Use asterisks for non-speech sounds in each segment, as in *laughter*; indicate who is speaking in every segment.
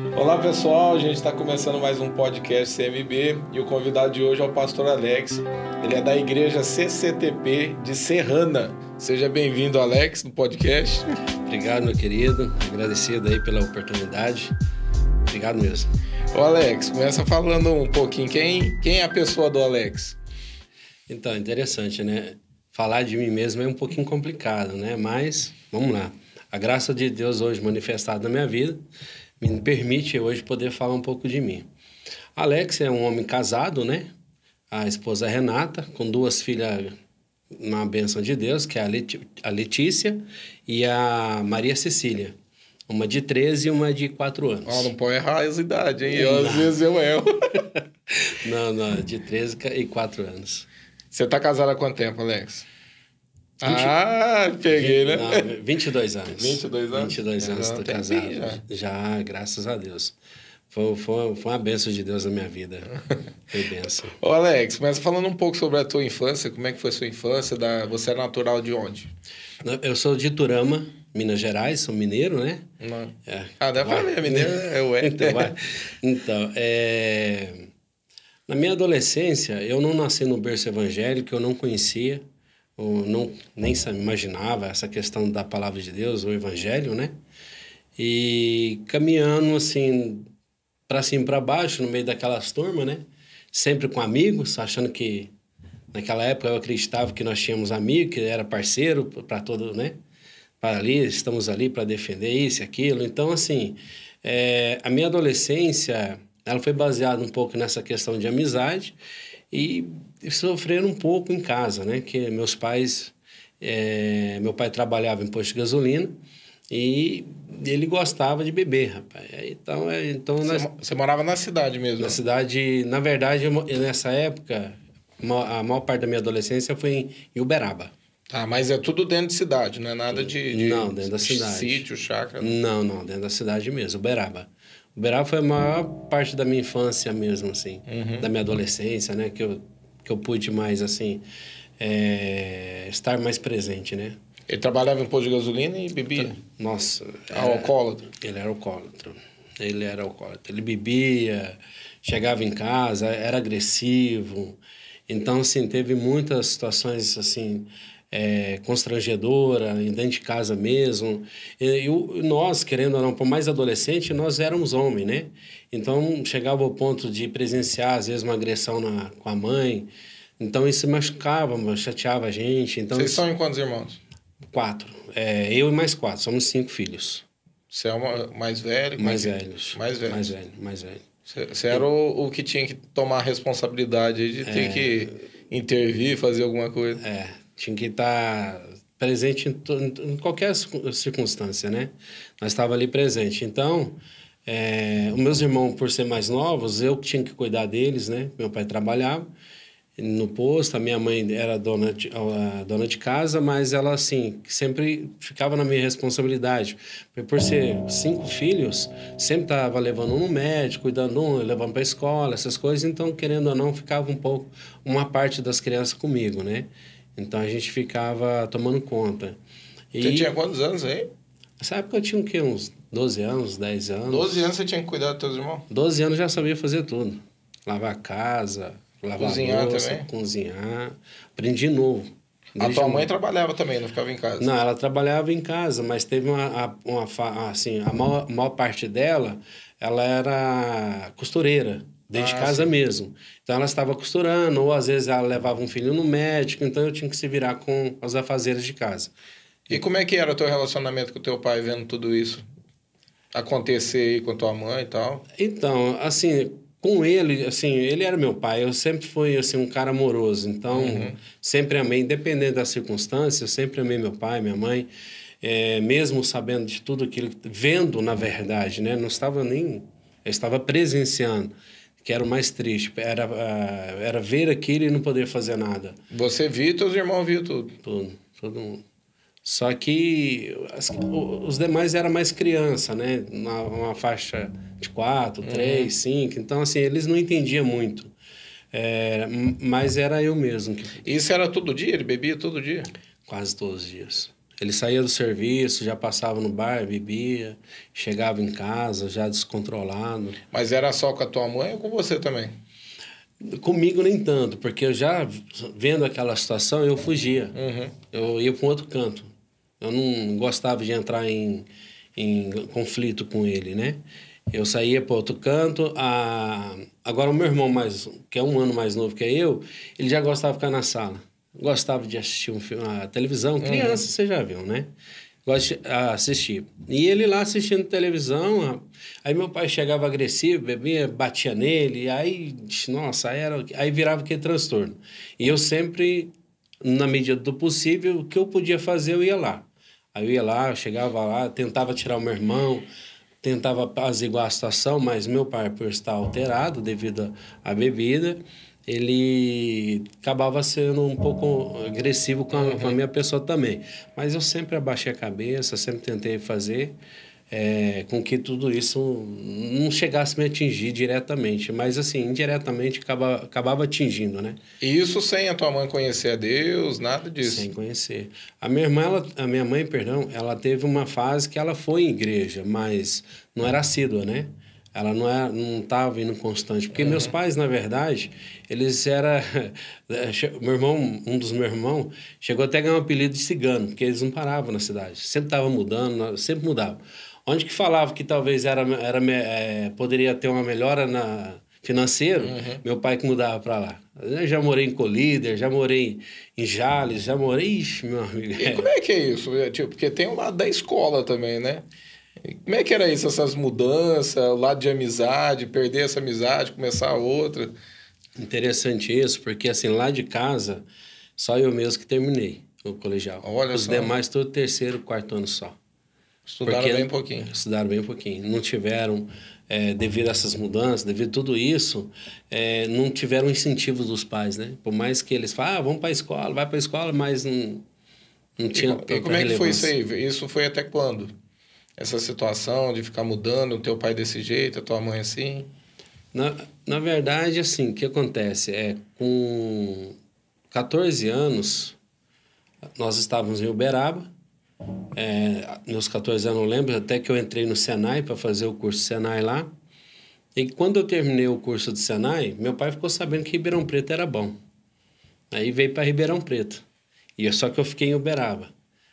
Speaker 1: Olá pessoal, a gente está começando mais um podcast CMB e o convidado de hoje é o pastor Alex. Ele é da igreja CCTP de Serrana. Seja bem-vindo, Alex, no podcast.
Speaker 2: Obrigado, meu querido. Agradecido aí pela oportunidade. Obrigado mesmo.
Speaker 1: Ô Alex, começa falando um pouquinho. Quem, quem é a pessoa do Alex?
Speaker 2: Então, interessante, né? Falar de mim mesmo é um pouquinho complicado, né? Mas, vamos lá. A graça de Deus hoje manifestada na minha vida me permite hoje poder falar um pouco de mim. Alex é um homem casado, né? A esposa Renata, com duas filhas na bênção de Deus, que é a Letícia e a Maria Cecília. Uma de 13 e uma de 4 anos.
Speaker 1: Oh, não pode errar as idades, hein? Eu, às vezes eu erro. *laughs*
Speaker 2: não, não, de 13 e 4 anos.
Speaker 1: Você está casado há quanto tempo, Alex? 20, ah, peguei,
Speaker 2: 20, né? Não, 22 anos.
Speaker 1: 22 anos?
Speaker 2: 22 anos, estou casado. Já. já, graças a Deus. Foi, foi, foi uma benção de Deus na minha vida. *laughs* Foi benção.
Speaker 1: Ô Alex, mas falando um pouco sobre a tua infância, como é que foi a sua infância? Da... Você é natural de onde?
Speaker 2: Eu sou de Turama, Minas Gerais, sou mineiro, né?
Speaker 1: Não. É. Ah, dá pra ver, mineiro é o *laughs*
Speaker 2: então, então, é... na minha adolescência, eu não nasci no berço evangélico, eu não conhecia não nem imaginava essa questão da palavra de Deus, o evangelho, né? E caminhando assim para cima para baixo no meio daquelas turmas, né? Sempre com amigos, achando que naquela época eu acreditava que nós tínhamos amigo, que era parceiro para todo, né? Para ali, estamos ali para defender isso e aquilo. Então, assim, é, a minha adolescência, ela foi baseada um pouco nessa questão de amizade e sofreram um pouco em casa, né? Que meus pais, é, meu pai trabalhava em posto de gasolina e ele gostava de beber, rapaz. Então, é, então
Speaker 1: você, nós, você morava na cidade mesmo?
Speaker 2: Na cidade, na verdade, eu, nessa época, a maior parte da minha adolescência foi em Uberaba.
Speaker 1: Tá, mas é tudo dentro de cidade, não é nada de, de
Speaker 2: não dentro da cidade,
Speaker 1: sítio, chácara.
Speaker 2: Não, não, dentro da cidade mesmo, Uberaba. Uberaba foi a maior parte da minha infância mesmo, assim, uhum. da minha adolescência, né? Que eu, que eu pude mais, assim, é, estar mais presente, né?
Speaker 1: Ele trabalhava em posto de gasolina e bebia?
Speaker 2: Nossa.
Speaker 1: Era, alcoólatra?
Speaker 2: Ele era alcoólatra. Ele era alcoólatra. Ele bebia, chegava em casa, era agressivo. Então, assim, teve muitas situações, assim, é, constrangedora, dentro de casa mesmo. E, e, nós, querendo ou não, por mais adolescente, nós éramos homens, né? Então, chegava ao ponto de presenciar, às vezes, uma agressão na, com a mãe. Então, isso machucava, chateava a gente. Então,
Speaker 1: Vocês
Speaker 2: isso...
Speaker 1: são em quantos irmãos?
Speaker 2: Quatro. É, eu e mais quatro. Somos cinco filhos.
Speaker 1: Você é uma, mais velho?
Speaker 2: Mais velhos.
Speaker 1: Mais velho.
Speaker 2: Mais velho, mais velho.
Speaker 1: Você era o, o que tinha que tomar a responsabilidade de ter é... que intervir, fazer alguma coisa.
Speaker 2: É, tinha que estar presente em, em qualquer circunstância, né? Nós estava ali presente. Então, é, os meus irmãos, por ser mais novos, eu tinha que cuidar deles, né? Meu pai trabalhava no posto, a minha mãe era dona de, dona de casa, mas ela, assim, sempre ficava na minha responsabilidade. Por ser cinco filhos, sempre estava levando um no médico, cuidando um, levando para a escola, essas coisas. Então, querendo ou não, ficava um pouco, uma parte das crianças comigo, né? Então a gente ficava tomando conta.
Speaker 1: E... Você tinha quantos anos aí?
Speaker 2: Nessa época eu tinha o quê? Uns 12 anos, 10 anos.
Speaker 1: 12 anos você tinha que cuidar dos teus irmãos?
Speaker 2: 12 anos já sabia fazer tudo. Lavar a casa, lavar
Speaker 1: cozinhar
Speaker 2: louça,
Speaker 1: também?
Speaker 2: cozinhar. Aprendi novo.
Speaker 1: A tua mãe trabalhava também, não ficava em casa?
Speaker 2: Não, ela trabalhava em casa, mas teve uma, uma, uma assim, a maior, maior parte dela, ela era costureira dentro ah, de casa sim. mesmo. Então ela estava costurando, ou às vezes ela levava um filho no médico, então eu tinha que se virar com as afazeres de casa.
Speaker 1: E como é que era o teu relacionamento com o teu pai vendo tudo isso acontecer aí com tua mãe e tal?
Speaker 2: Então, assim, com ele, assim, ele era meu pai, eu sempre fui assim um cara amoroso, então uhum. sempre amei, independente das circunstâncias, eu sempre amei meu pai, minha mãe, é, mesmo sabendo de tudo aquilo, vendo na verdade, né? Não estava nem, eu estava presenciando que era o mais triste, era, uh, era ver aquilo e não poder fazer nada.
Speaker 1: Você viu e teus irmãos viu tudo?
Speaker 2: Tudo, todo mundo. Só que as, os demais eram mais criança, né? Uma, uma faixa de quatro, uhum. três, cinco. Então, assim, eles não entendiam muito. É, mas era eu mesmo. Que...
Speaker 1: Isso era todo dia? Ele bebia todo dia?
Speaker 2: Quase todos os dias. Ele saía do serviço, já passava no bar, bebia, chegava em casa já descontrolado.
Speaker 1: Mas era só com a tua mãe ou com você também?
Speaker 2: Comigo nem tanto, porque eu já vendo aquela situação, eu fugia.
Speaker 1: Uhum.
Speaker 2: Eu ia para um outro canto. Eu não gostava de entrar em, em conflito com ele, né? Eu saía para outro canto. A... Agora, o meu irmão, mais, que é um ano mais novo que eu, ele já gostava de ficar na sala. Gostava de assistir um filme, a televisão. Criança, uhum. você já viu, né? Gosta de assistir. E ele lá assistindo televisão, aí meu pai chegava agressivo, bebia, batia nele, aí, nossa, aí, era, aí virava aquele transtorno. E eu sempre, na medida do possível, o que eu podia fazer, eu ia lá. Aí eu ia lá, eu chegava lá, tentava tirar o meu irmão, tentava apaziguar a situação, mas meu pai, por estar alterado devido à bebida, ele acabava sendo um pouco agressivo com a, uhum. com a, minha pessoa também. Mas eu sempre abaixei a cabeça, sempre tentei fazer é, com que tudo isso não chegasse a me atingir diretamente. Mas, assim, indiretamente acaba, acabava atingindo, né?
Speaker 1: E isso sem a tua mãe conhecer a Deus, nada disso?
Speaker 2: Sem conhecer. A minha irmã, ela, a minha mãe, perdão, ela teve uma fase que ela foi em igreja, mas não era assídua, né? Ela não é, não estava indo constante. Porque uhum. meus pais, na verdade, eles era *laughs* meu irmão, um dos meus irmãos, chegou até a ganhar um apelido de cigano, porque eles não paravam na cidade. Sempre estava mudando, sempre mudava. Onde que falava que talvez era, era é, poderia ter uma melhora na financeiro, uhum. meu pai que mudava para lá. Eu já morei em Colíder, já morei em Jales, já morei... Ixi, meu amigo.
Speaker 1: E como é que é isso? É, tipo, porque tem o lado da escola também, né? Como é que era isso, essas mudanças, o lado de amizade, perder essa amizade, começar outra?
Speaker 2: Interessante isso, porque assim, lá de casa, só eu mesmo que terminei o colegial.
Speaker 1: Olha
Speaker 2: Os
Speaker 1: só.
Speaker 2: demais, todo terceiro, quarto ano só.
Speaker 1: Estudaram porque, bem pouquinho.
Speaker 2: Estudaram bem pouquinho. Não tiveram, é, devido a essas mudanças, devido a tudo isso, é, não tiveram incentivo dos pais, né? Por mais que eles falem, ah, vamos para a escola, vai para a escola, mas não, não tinha
Speaker 1: E, e como é que foi isso aí? Isso foi até quando? Essa situação de ficar mudando o teu pai desse jeito, a tua mãe assim?
Speaker 2: Na, na verdade, assim, o que acontece é com 14 anos, nós estávamos em Uberaba. É, meus 14 anos, eu lembro até que eu entrei no Senai para fazer o curso Senai lá. E quando eu terminei o curso do Senai, meu pai ficou sabendo que Ribeirão Preto era bom. Aí veio para Ribeirão Preto. E só que eu fiquei em Uberaba.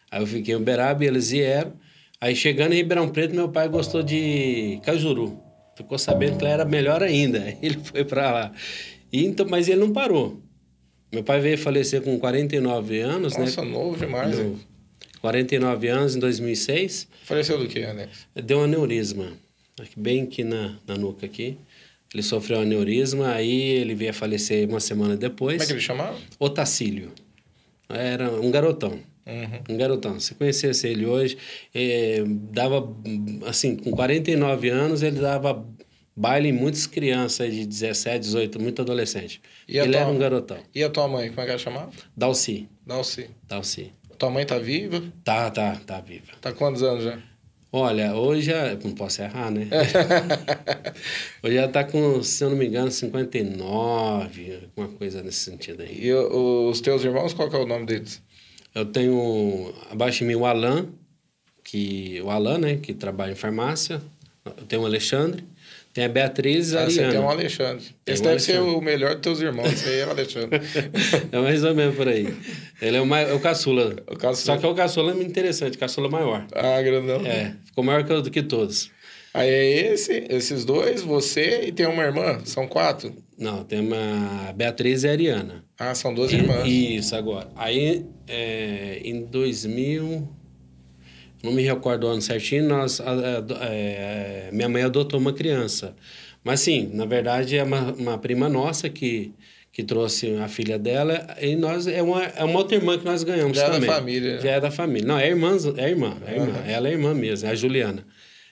Speaker 2: Aí eu fiquei em Uberaba e eles vieram. Aí chegando em Ribeirão Preto, meu pai gostou de Cajuru. Ficou sabendo que lá era melhor ainda. *laughs* Ele foi para lá. E, então, mas ele não parou. Meu pai veio falecer com 49 anos,
Speaker 1: Nossa, né? Nossa, novo demais. Novo.
Speaker 2: 49 anos em 2006.
Speaker 1: Faleceu do que, Alex?
Speaker 2: Deu um aneurisma. Bem aqui na, na nuca aqui. Ele sofreu um aneurisma, aí ele veio a falecer uma semana depois. Como
Speaker 1: é que ele chamava?
Speaker 2: Otacílio. Era um garotão.
Speaker 1: Uhum.
Speaker 2: Um garotão. Se conhecesse ele hoje, é, dava, assim, com 49 anos, ele dava baile em muitas crianças de 17, 18, muito adolescente. E ele tua, era um garotão.
Speaker 1: E a tua mãe, como é que ela chamava?
Speaker 2: Dalci.
Speaker 1: Dalci.
Speaker 2: Dalci.
Speaker 1: Tua mãe tá viva?
Speaker 2: Tá, tá, tá viva.
Speaker 1: Tá quantos anos já?
Speaker 2: Olha, hoje já. Não posso errar, né? *laughs* hoje já tá com, se eu não me engano, 59, alguma coisa nesse sentido aí.
Speaker 1: E os teus irmãos, qual que é o nome deles?
Speaker 2: Eu tenho abaixo de mim o Alan, que, o Alan, né, que trabalha em farmácia. Eu tenho o Alexandre. Tem a Beatriz e a ah, Ariana.
Speaker 1: Você tem um Alexandre. Tem esse um deve Alexandre. ser o melhor dos teus irmãos. Esse aí é o Alexandre. *laughs*
Speaker 2: é mais ou menos por aí. Ele é o, mais, é o caçula.
Speaker 1: O caçula.
Speaker 2: Só que é o caçula é interessante, caçula maior.
Speaker 1: Ah, grandão.
Speaker 2: É, ficou maior que, que todos.
Speaker 1: Aí é esse, esses dois, você e tem uma irmã? São quatro?
Speaker 2: Não, tem uma Beatriz e a Ariana.
Speaker 1: Ah, são duas irmãs.
Speaker 2: Isso, agora. Aí, é, em 2000, não me recordo o ano certinho, nós, é, minha mãe adotou uma criança. Mas, sim, na verdade, é uma, uma prima nossa que, que trouxe a filha dela. E nós, é uma, é uma outra irmã que nós ganhamos
Speaker 1: Já
Speaker 2: também.
Speaker 1: Já é da família.
Speaker 2: Já é da família. Não, é irmã, é irmã. É irmã. Uhum. Ela é irmã mesmo, é a Juliana.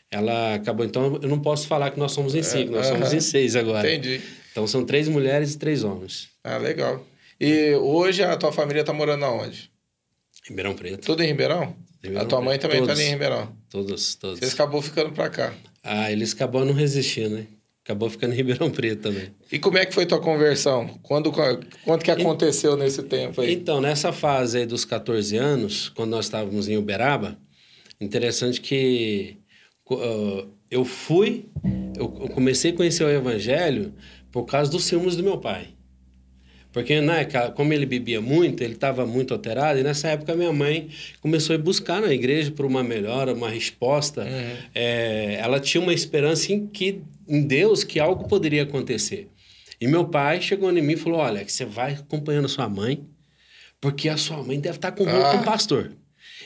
Speaker 2: Ela acabou, então eu não posso falar que nós somos em cinco, nós somos em seis agora.
Speaker 1: Entendi.
Speaker 2: Então são três mulheres e três homens.
Speaker 1: Ah, legal. E hoje a tua família está morando aonde?
Speaker 2: Ribeirão Preto.
Speaker 1: Tudo em Ribeirão? Ribeirão a tua mãe também está ali em Ribeirão?
Speaker 2: Todos, todos.
Speaker 1: Vocês acabou ficando para cá?
Speaker 2: Ah, eles acabou não resistindo, né? acabou ficando em Ribeirão Preto também.
Speaker 1: E como é que foi tua conversão? Quando, quando que aconteceu e, nesse tempo aí?
Speaker 2: Então, nessa fase aí dos 14 anos, quando nós estávamos em Uberaba, interessante que uh, eu fui, eu comecei a conhecer o evangelho por causa dos ciúmes do meu pai. Porque, né, como ele bebia muito, ele estava muito alterado, e nessa época minha mãe começou a buscar na igreja por uma melhora, uma resposta. Uhum. É, ela tinha uma esperança em, que, em Deus que algo poderia acontecer. E meu pai chegou em mim e falou: Olha, você vai acompanhando sua mãe, porque a sua mãe deve estar com, ah. com o pastor.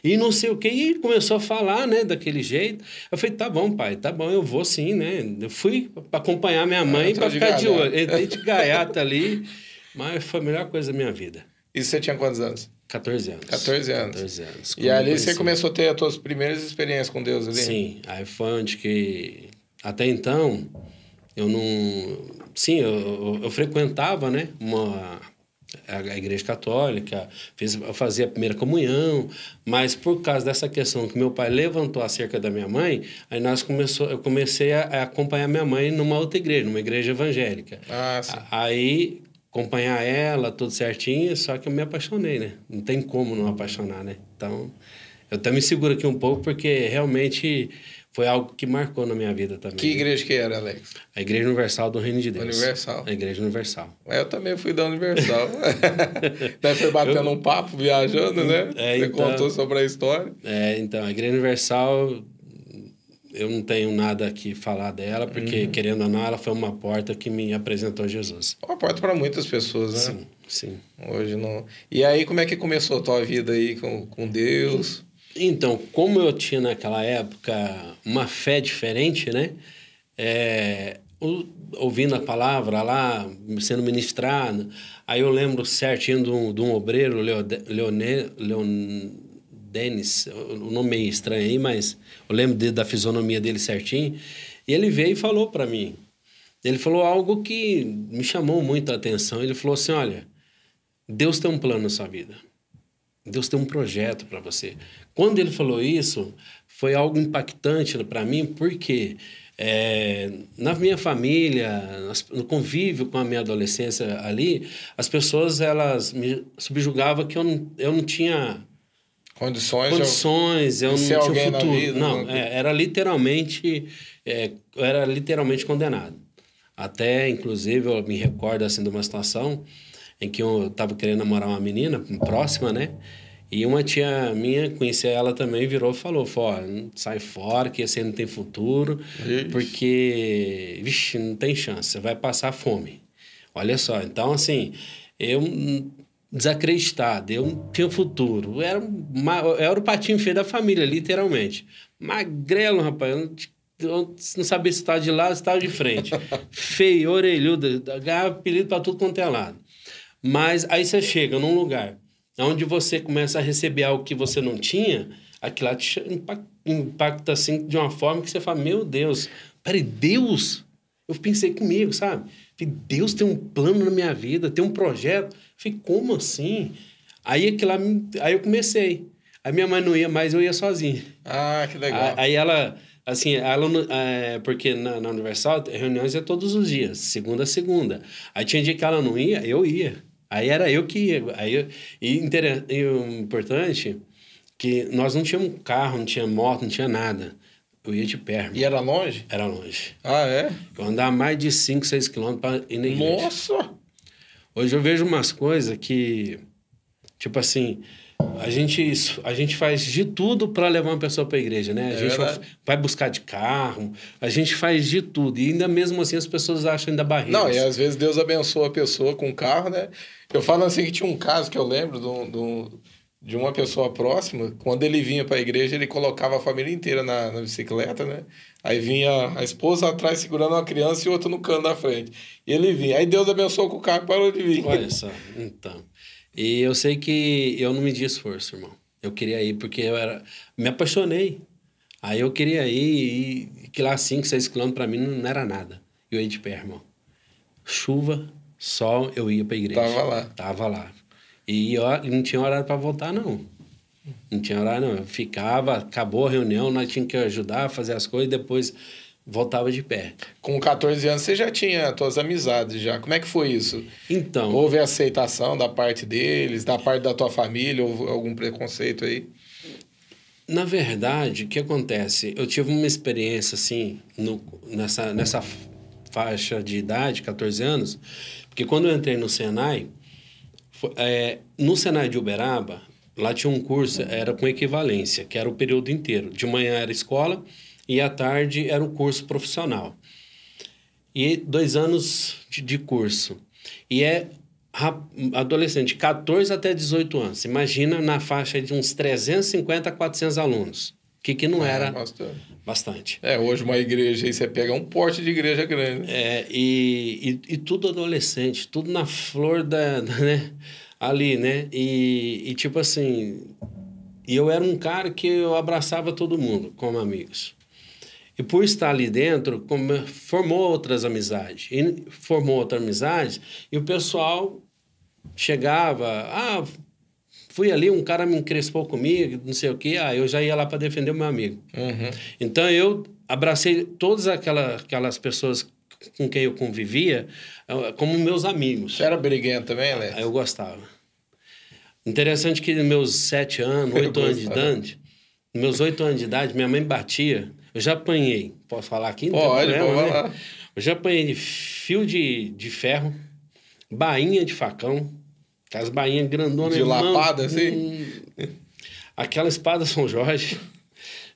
Speaker 2: E não sei o que, e começou a falar, né, daquele jeito. Eu falei, tá bom, pai, tá bom, eu vou sim, né? Eu fui para acompanhar minha mãe ah, para ficar de olho. Entrei de gaiata *laughs* ali. Mas foi a melhor coisa da minha vida.
Speaker 1: E você tinha quantos anos?
Speaker 2: 14 anos.
Speaker 1: 14 anos.
Speaker 2: 14 anos.
Speaker 1: E ali você começou a ter as suas primeiras experiências com Deus ali?
Speaker 2: Sim, aí foi onde que... Até então, eu não... Sim, eu, eu, eu frequentava, né, uma a igreja católica, eu fazia a primeira comunhão, mas por causa dessa questão que meu pai levantou acerca da minha mãe, aí nós começou, eu comecei a, a acompanhar minha mãe numa outra igreja, numa igreja evangélica.
Speaker 1: Ah, sim.
Speaker 2: Aí acompanhar ela, tudo certinho, só que eu me apaixonei, né? Não tem como não apaixonar, né? Então, eu até me seguro aqui um pouco, porque realmente foi algo que marcou na minha vida também.
Speaker 1: Que né? igreja que era, Alex?
Speaker 2: A Igreja Universal do Reino de Deus.
Speaker 1: Universal.
Speaker 2: A Igreja Universal.
Speaker 1: Eu também fui da Universal. *laughs* *laughs* Daí foi batendo eu... um papo, viajando, né? É, Você então... contou sobre a história.
Speaker 2: É, então, a Igreja Universal eu não tenho nada que falar dela, porque, uhum. querendo ou não, ela foi uma porta que me apresentou Jesus.
Speaker 1: Uma porta para muitas pessoas, né?
Speaker 2: Sim, sim.
Speaker 1: Hoje não. E aí, como é que começou a tua vida aí com, com Deus?
Speaker 2: Então, como eu tinha naquela época uma fé diferente, né? É, ouvindo a palavra lá, sendo ministrado, aí eu lembro certinho de um, de um obreiro, Leone, Denis, o nome meio estranho aí, mas eu lembro de, da fisionomia dele certinho. E ele veio e falou para mim. Ele falou algo que me chamou muito a atenção. Ele falou assim: olha, Deus tem um plano na sua vida. Deus tem um projeto para você. Quando ele falou isso, foi algo impactante para mim, porque é, na minha família, no convívio com a minha adolescência ali, as pessoas elas me subjugavam que eu não, eu não tinha
Speaker 1: Condições.
Speaker 2: Condições, eu não tinha futuro. Vida, não, não. É, era literalmente. É, era literalmente condenado. Até, inclusive, eu me recordo assim, de uma situação em que eu estava querendo namorar uma menina próxima, né? E uma tia minha, conhecia ela também, virou e falou: falou sai fora, que esse aí não tem futuro, porque, vixe, não tem chance, você vai passar fome. Olha só, então, assim, eu desacreditado, eu não tinha futuro. Eu era, uma, eu era o patinho feio da família, literalmente. Magrelo, rapaz. Eu não, eu não sabia se estava de lado, se estava de frente. *laughs* Feio, orelhudo, ganhava apelido para tudo quanto é lado. Mas aí você chega num lugar onde você começa a receber algo que você não tinha, aquilo lá te impacta, assim de uma forma que você fala: Meu Deus, peraí, Deus? Eu pensei comigo, sabe? Deus tem um plano na minha vida, tem um projeto. Falei, como assim? Aí, aquilo, aí eu comecei. Aí minha mãe não ia mais, eu ia sozinho.
Speaker 1: Ah, que legal.
Speaker 2: Aí ela, assim, ela, é, porque na, na Universal, reuniões é todos os dias, segunda a segunda. Aí tinha dia que ela não ia, eu ia. Aí era eu que ia. Aí e, inter, e o importante que nós não tínhamos carro, não tinha moto, não tinha nada. Eu ia de pé.
Speaker 1: E era longe?
Speaker 2: Era longe.
Speaker 1: Ah, é?
Speaker 2: Eu andava mais de 5, 6 quilômetros para ir na igreja.
Speaker 1: Nossa!
Speaker 2: Hoje eu vejo umas coisas que, tipo assim, a gente, a gente faz de tudo para levar uma pessoa para a igreja, né? A é gente verdade. vai buscar de carro, a gente faz de tudo. E ainda mesmo assim as pessoas acham ainda barreiras.
Speaker 1: Não, e às vezes Deus abençoa a pessoa com carro, né? Eu falo assim que tinha um caso que eu lembro do, do de uma pessoa próxima, quando ele vinha para a igreja, ele colocava a família inteira na, na, bicicleta, né? Aí vinha a esposa atrás segurando uma criança e outra no cano da frente. E ele vinha. Aí Deus abençoou com o carro e parou de vir.
Speaker 2: Olha só, então. E eu sei que eu não medi esforço, irmão. Eu queria ir porque eu era... Me apaixonei. Aí eu queria ir e que lá 5, 6 quilômetros para mim não era nada. Eu ia de pé, irmão. Chuva, sol, eu ia para igreja.
Speaker 1: Tava lá.
Speaker 2: Tava lá. E não tinha horário para voltar, não. Não tinha horário, não. Eu ficava, acabou a reunião, nós tínhamos que ajudar a fazer as coisas, depois voltava de pé.
Speaker 1: Com 14 anos você já tinha suas amizades já. Como é que foi isso?
Speaker 2: Então.
Speaker 1: Houve aceitação da parte deles, da parte da tua família, houve algum preconceito aí?
Speaker 2: Na verdade, o que acontece? Eu tive uma experiência assim, no, nessa, nessa faixa de idade, 14 anos, porque quando eu entrei no Senai, foi, é, no Senai de Uberaba, lá tinha um curso, era com equivalência, que era o período inteiro. De manhã era escola e à tarde era o curso profissional. E dois anos de, de curso. E é adolescente, 14 até 18 anos. Imagina na faixa de uns 350 a 400 alunos. O que, que não é, era bastante. bastante.
Speaker 1: É, hoje uma igreja aí você pega um porte de igreja grande.
Speaker 2: É, e, e, e tudo adolescente, tudo na flor da, né? Ali, né? E, e tipo assim, e eu era um cara que eu abraçava todo mundo como amigos. E por estar ali dentro, formou outras amizades. E formou outras amizades e o pessoal chegava, ah, fui ali, um cara me encrespou comigo, não sei o quê, ah, eu já ia lá para defender o meu amigo.
Speaker 1: Uhum.
Speaker 2: Então eu abracei todas aquela, aquelas pessoas com quem eu convivia ah, como meus amigos.
Speaker 1: Você era briguento também, Alex?
Speaker 2: Eu gostava. Interessante que meus sete anos, oito anos de idade, meus oito anos de idade, minha mãe batia eu já apanhei, posso falar aqui?
Speaker 1: Não pode,
Speaker 2: problema,
Speaker 1: pode falar.
Speaker 2: Né? Eu já apanhei de fio de, de ferro, bainha de facão, aquelas bainhas grandonas.
Speaker 1: De lapada, assim?
Speaker 2: Hum, aquela espada São Jorge.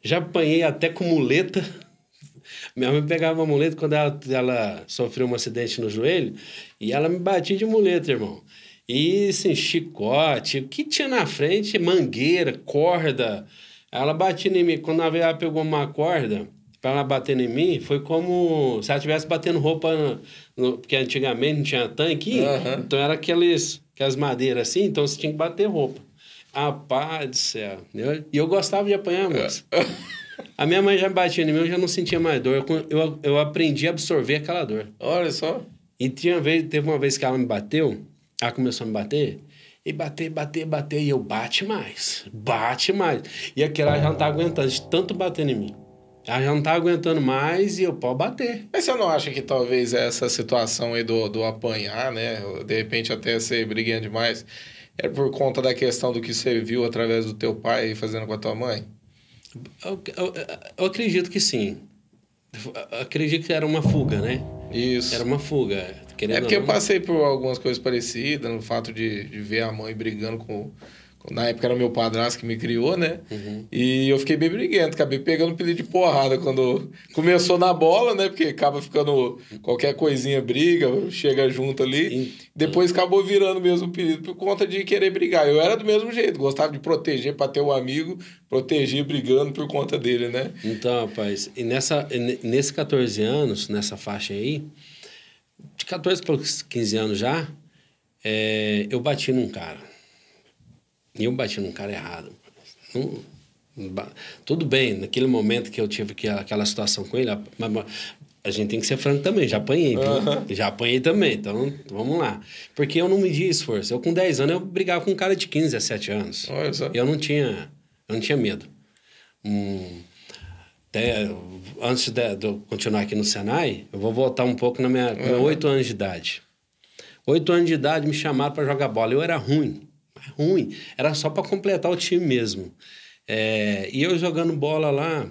Speaker 2: Já apanhei até com muleta. Minha mãe pegava a muleta quando ela, ela sofreu um acidente no joelho e ela me batia de muleta, irmão. E, assim, chicote, o que tinha na frente? Mangueira, corda, ela batia em mim. Quando ela pegou uma corda para ela bater em mim, foi como se ela estivesse batendo roupa. No, no, porque antigamente não tinha tanque, uhum. então era aqueles, aquelas madeiras assim, então você tinha que bater roupa. Rapaz do céu. Eu, e eu gostava de apanhar, moço. *laughs* A minha mãe já batia em mim, eu já não sentia mais dor. Eu, eu, eu aprendi a absorver aquela dor.
Speaker 1: Olha só.
Speaker 2: E tinha vez, teve uma vez que ela me bateu, ela começou a me bater, e bater, bater, bater. E eu bate mais, bate mais. E aquela já não tá aguentando, de tanto bater em mim. Ela já não tá aguentando mais e eu posso bater.
Speaker 1: Mas você não acha que talvez essa situação aí do, do apanhar, né? De repente até ser briguinha demais, é por conta da questão do que você viu através do teu pai fazendo com a tua mãe?
Speaker 2: Eu, eu, eu acredito que sim. Eu acredito que era uma fuga, né?
Speaker 1: Isso.
Speaker 2: Era uma fuga.
Speaker 1: Querendo é porque eu passei por algumas coisas parecidas, no fato de, de ver a mãe brigando com, com. Na época era meu padrasto que me criou, né?
Speaker 2: Uhum.
Speaker 1: E eu fiquei bem briguento, acabei pegando pedido de porrada quando começou na bola, né? Porque acaba ficando qualquer coisinha briga, chega junto ali. Depois acabou virando mesmo pedido por conta de querer brigar. Eu era do mesmo jeito, gostava de proteger para ter um amigo, proteger brigando por conta dele, né?
Speaker 2: Então, rapaz, e nessa, nesse 14 anos, nessa faixa aí de 14 para 15 anos já, é, eu bati num cara. E eu bati num cara errado. Não, tudo bem, naquele momento que eu tive aquela situação com ele, a, a gente tem que ser franco também, já apanhei, uhum. já apanhei também, então vamos lá. Porque eu não medi esforço. Eu com 10 anos, eu brigava com um cara de 15, 17 anos. Eu não tinha, eu não tinha medo. Hum, até antes de, de, eu continuar aqui no Senai, eu vou voltar um pouco na minha uhum. oito anos de idade. Oito anos de idade me chamaram para jogar bola. Eu era ruim, ruim. Era só para completar o time mesmo. É, e eu jogando bola lá,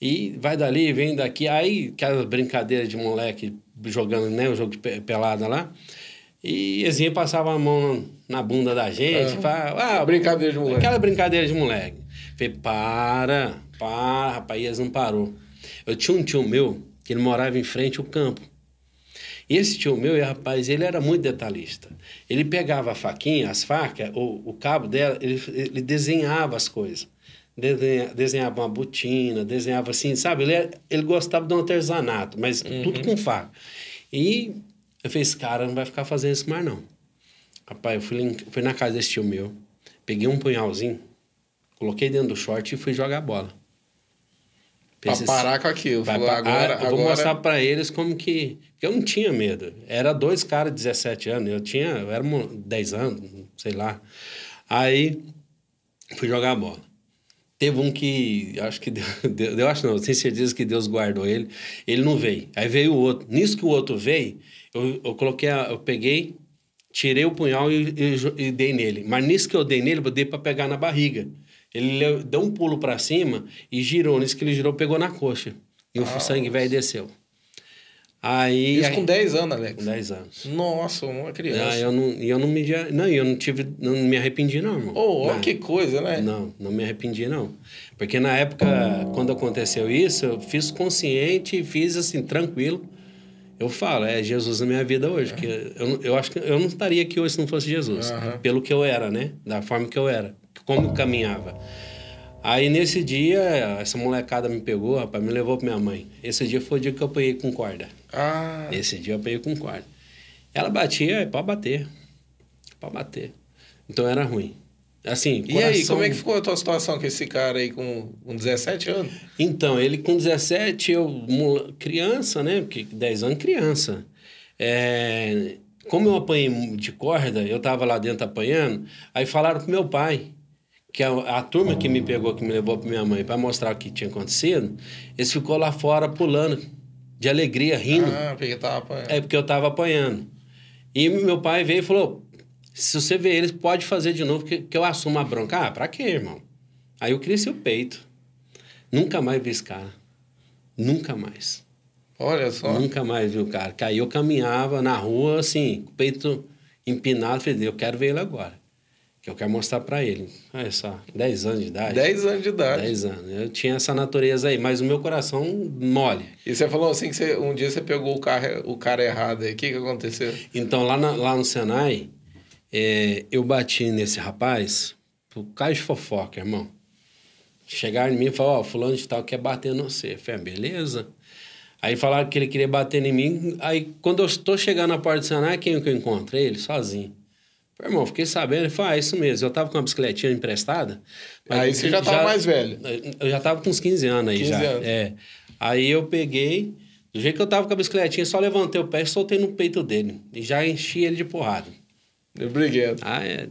Speaker 2: e vai dali, vem daqui. Aí, aquelas brincadeiras de moleque jogando, né? O jogo de pelada lá. E eles passava a mão na bunda da gente. Uhum. Fala,
Speaker 1: ah, brincadeira de moleque.
Speaker 2: Aquela brincadeira de moleque. Falei, para, para, rapaz, eles não parou. Eu tinha um tio meu que ele morava em frente ao campo. E esse tio meu, rapaz, ele era muito detalhista. Ele pegava a faquinha, as facas, o, o cabo dela, ele, ele desenhava as coisas. Desenha, desenhava uma botina, desenhava assim, sabe? Ele, ele gostava de um artesanato, mas uhum. tudo com faca. E eu falei, esse cara não vai ficar fazendo isso mais não. Rapaz, eu fui, fui na casa desse tio meu, peguei um punhalzinho, coloquei dentro do short e fui jogar bola.
Speaker 1: Pra parar com aquilo.
Speaker 2: Vai, Falou, agora, eu vou mostrar para eles como que. Eu não tinha medo. Era dois caras de 17 anos. Eu tinha. Eu era 10 anos, sei lá. Aí fui jogar bola. Teve um que, acho que *laughs* Deus, eu acho não, tenho certeza que Deus guardou ele. Ele não veio. Aí veio o outro. Nisso que o outro veio, eu, eu coloquei, a, eu peguei, tirei o punhal e, e, e, dei nele. Mas nisso que eu dei nele, eu dei para pegar na barriga. Ele deu um pulo para cima e girou. Nisso que ele girou, pegou na coxa. E o ah, sangue velho desceu. Aí,
Speaker 1: Isso com 10 anos, Alex?
Speaker 2: Com 10 anos.
Speaker 1: Nossa, uma criança.
Speaker 2: Ah, eu não, eu não me não, eu não tive, não me arrependi não, irmão.
Speaker 1: Oh, oh que coisa, né?
Speaker 2: Não, não me arrependi não. Porque na época, quando aconteceu isso, eu fiz consciente e fiz assim, tranquilo. Eu falo, é Jesus na minha vida hoje. Que eu, eu acho que eu não estaria aqui hoje se não fosse Jesus. Pelo que eu era, né? Da forma que eu era. Como caminhava. Aí nesse dia, essa molecada me pegou, rapaz, me levou pra minha mãe. Esse dia foi o dia que eu apanhei com corda.
Speaker 1: Ah.
Speaker 2: Esse dia eu apanhei com corda. Ela batia, é pra bater. Pra bater. Então era ruim. Assim,
Speaker 1: coração... E aí, como é que ficou a tua situação com esse cara aí com, com 17 anos?
Speaker 2: Então, ele com 17, eu criança, né? Porque 10 anos criança. É... Como eu apanhei de corda, eu tava lá dentro apanhando, aí falaram pro meu pai que a, a, turma que me pegou, que me levou para minha mãe para mostrar o que tinha acontecido, eles ficou lá fora pulando de alegria, rindo.
Speaker 1: Ah, porque tava apanhando.
Speaker 2: É porque eu tava apanhando. E meu pai veio e falou: se você ver eles, pode fazer de novo, que, que eu assumo a bronca. Ah, pra quê, irmão? Aí eu cresci o peito. Nunca mais vi esse cara. Nunca mais.
Speaker 1: Olha só.
Speaker 2: Nunca mais vi o cara. Que aí eu caminhava na rua, assim, com o peito empinado. Falei, eu quero ver ele agora que eu quero mostrar para ele. Olha só, 10 anos de idade.
Speaker 1: 10 anos de idade.
Speaker 2: 10 anos. Eu tinha essa natureza aí, mas o meu coração mole.
Speaker 1: E você falou assim que você, um dia você pegou o, carro, o cara errado aí. O que, que aconteceu?
Speaker 2: Então, lá, na, lá no Senai, é, eu bati nesse rapaz por causa de fofoca, irmão. Chegaram em mim e falaram, ó, oh, fulano de tal quer bater no você. Eu falei, ah, beleza. Aí falaram que ele queria bater em mim. Aí, quando eu estou chegando na porta do Senai, quem que eu encontro? Ele, sozinho. Falei, irmão, fiquei sabendo. Ele falou, ah, isso mesmo. Eu tava com uma bicicletinha emprestada.
Speaker 1: Aí você já tava já, mais velho.
Speaker 2: Eu já tava com uns 15 anos aí 15 já.
Speaker 1: Anos.
Speaker 2: É. Aí eu peguei, do jeito que eu tava com a bicicletinha, só levantei o pé e soltei no peito dele. E já enchi ele de porrada.
Speaker 1: Obrigado.
Speaker 2: Ah, é.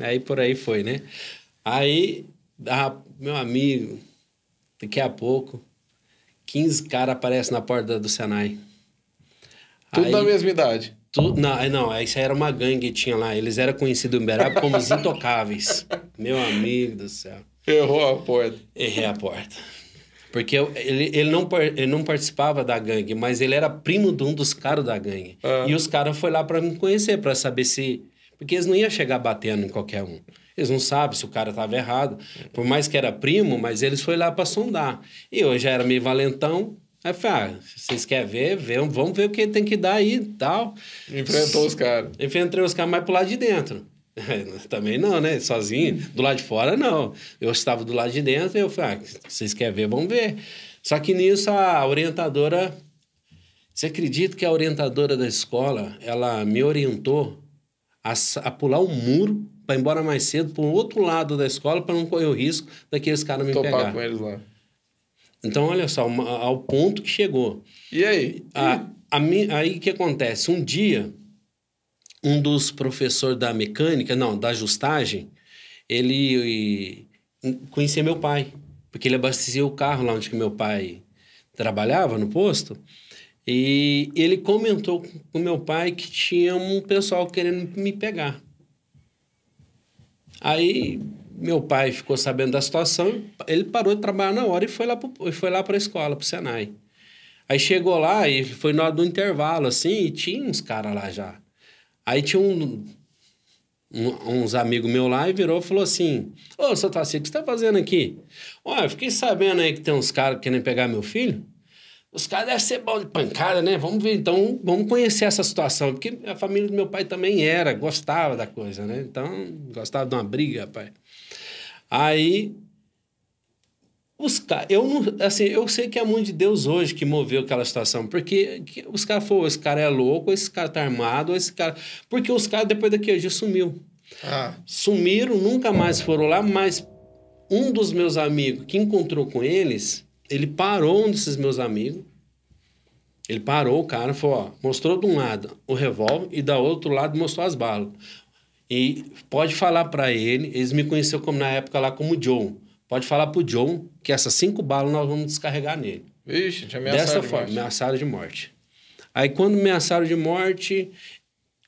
Speaker 2: Aí por aí foi, né? Aí, ah, meu amigo, daqui a pouco, 15 caras aparecem na porta do Senai.
Speaker 1: Tudo aí, na mesma idade.
Speaker 2: Tu, não, não, isso era uma gangue que tinha lá. Eles eram conhecidos em Uberaba como os intocáveis. *laughs* Meu amigo do céu.
Speaker 1: Errou a porta.
Speaker 2: Errei a porta. Porque ele, ele, não, ele não participava da gangue, mas ele era primo de um dos caras da gangue. Ah. E os caras foram lá para me conhecer, para saber se. Porque eles não iam chegar batendo em qualquer um. Eles não sabem se o cara estava errado. Por mais que era primo, mas eles foram lá para sondar. E eu já era meio valentão, Aí eu falei, ah, vocês querem ver? Vamos ver o que tem que dar aí e tal.
Speaker 1: Enfrentou os caras.
Speaker 2: Enfrentei os caras mais pro lado de dentro. *laughs* Também não, né? Sozinho. Do lado de fora, não. Eu estava do lado de dentro e eu falei, ah, vocês querem ver? Vamos ver. Só que nisso a orientadora... Você acredita que a orientadora da escola, ela me orientou a, a pular um muro para ir embora mais cedo para o outro lado da escola para não correr o risco daqueles caras me
Speaker 1: Topar
Speaker 2: pegar.
Speaker 1: com eles lá.
Speaker 2: Então, olha só, uma, ao ponto que chegou.
Speaker 1: E aí?
Speaker 2: A, a, aí o que acontece? Um dia, um dos professores da mecânica, não, da ajustagem, ele conhecia meu pai, porque ele abastecia o carro lá onde meu pai trabalhava, no posto. E ele comentou com meu pai que tinha um pessoal querendo me pegar. Aí meu pai ficou sabendo da situação, ele parou de trabalhar na hora e foi lá, foi lá para a escola, para o Senai. Aí chegou lá e foi na hora do intervalo, assim, e tinha uns caras lá já. Aí tinha um, um, uns amigos meus lá e virou e falou assim: Ô, seu Tassi, o que você tá fazendo aqui? Olha, eu fiquei sabendo aí que tem uns caras querendo pegar meu filho. Os caras devem ser bom de pancada, né? Vamos ver, então, vamos conhecer essa situação. Porque a família do meu pai também era, gostava da coisa, né? Então, gostava de uma briga, rapaz. Aí os caras, eu não, assim, eu sei que é a mão de Deus hoje que moveu aquela situação, porque os caras falaram, esse cara é louco, esse cara tá armado, esse cara, porque os caras depois daquele dia sumiu.
Speaker 1: Ah.
Speaker 2: Sumiram, nunca mais foram lá, mas um dos meus amigos que encontrou com eles, ele parou um desses meus amigos. Ele parou, o cara falou, ó, mostrou de um lado o revólver e da outro lado mostrou as balas. E pode falar para ele, eles me conheceram como na época lá como Joe. pode falar pro John que essas cinco balas nós vamos descarregar nele.
Speaker 1: Vixe, te ameaçaram
Speaker 2: Dessa
Speaker 1: de
Speaker 2: forma,
Speaker 1: morte.
Speaker 2: ameaçaram de morte. Aí quando me ameaçaram de morte,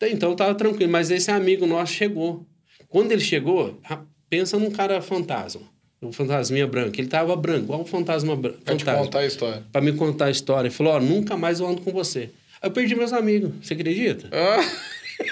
Speaker 2: então tava tranquilo, mas esse amigo nosso chegou. Quando ele chegou, pensa num cara fantasma, um fantasminha branco. Ele tava branco, igual um fantasma branco.
Speaker 1: Pra te contar a história.
Speaker 2: Pra me contar a história. Ele falou, ó, nunca mais eu ando com você. Aí eu perdi meus amigos, você acredita?
Speaker 1: Ah,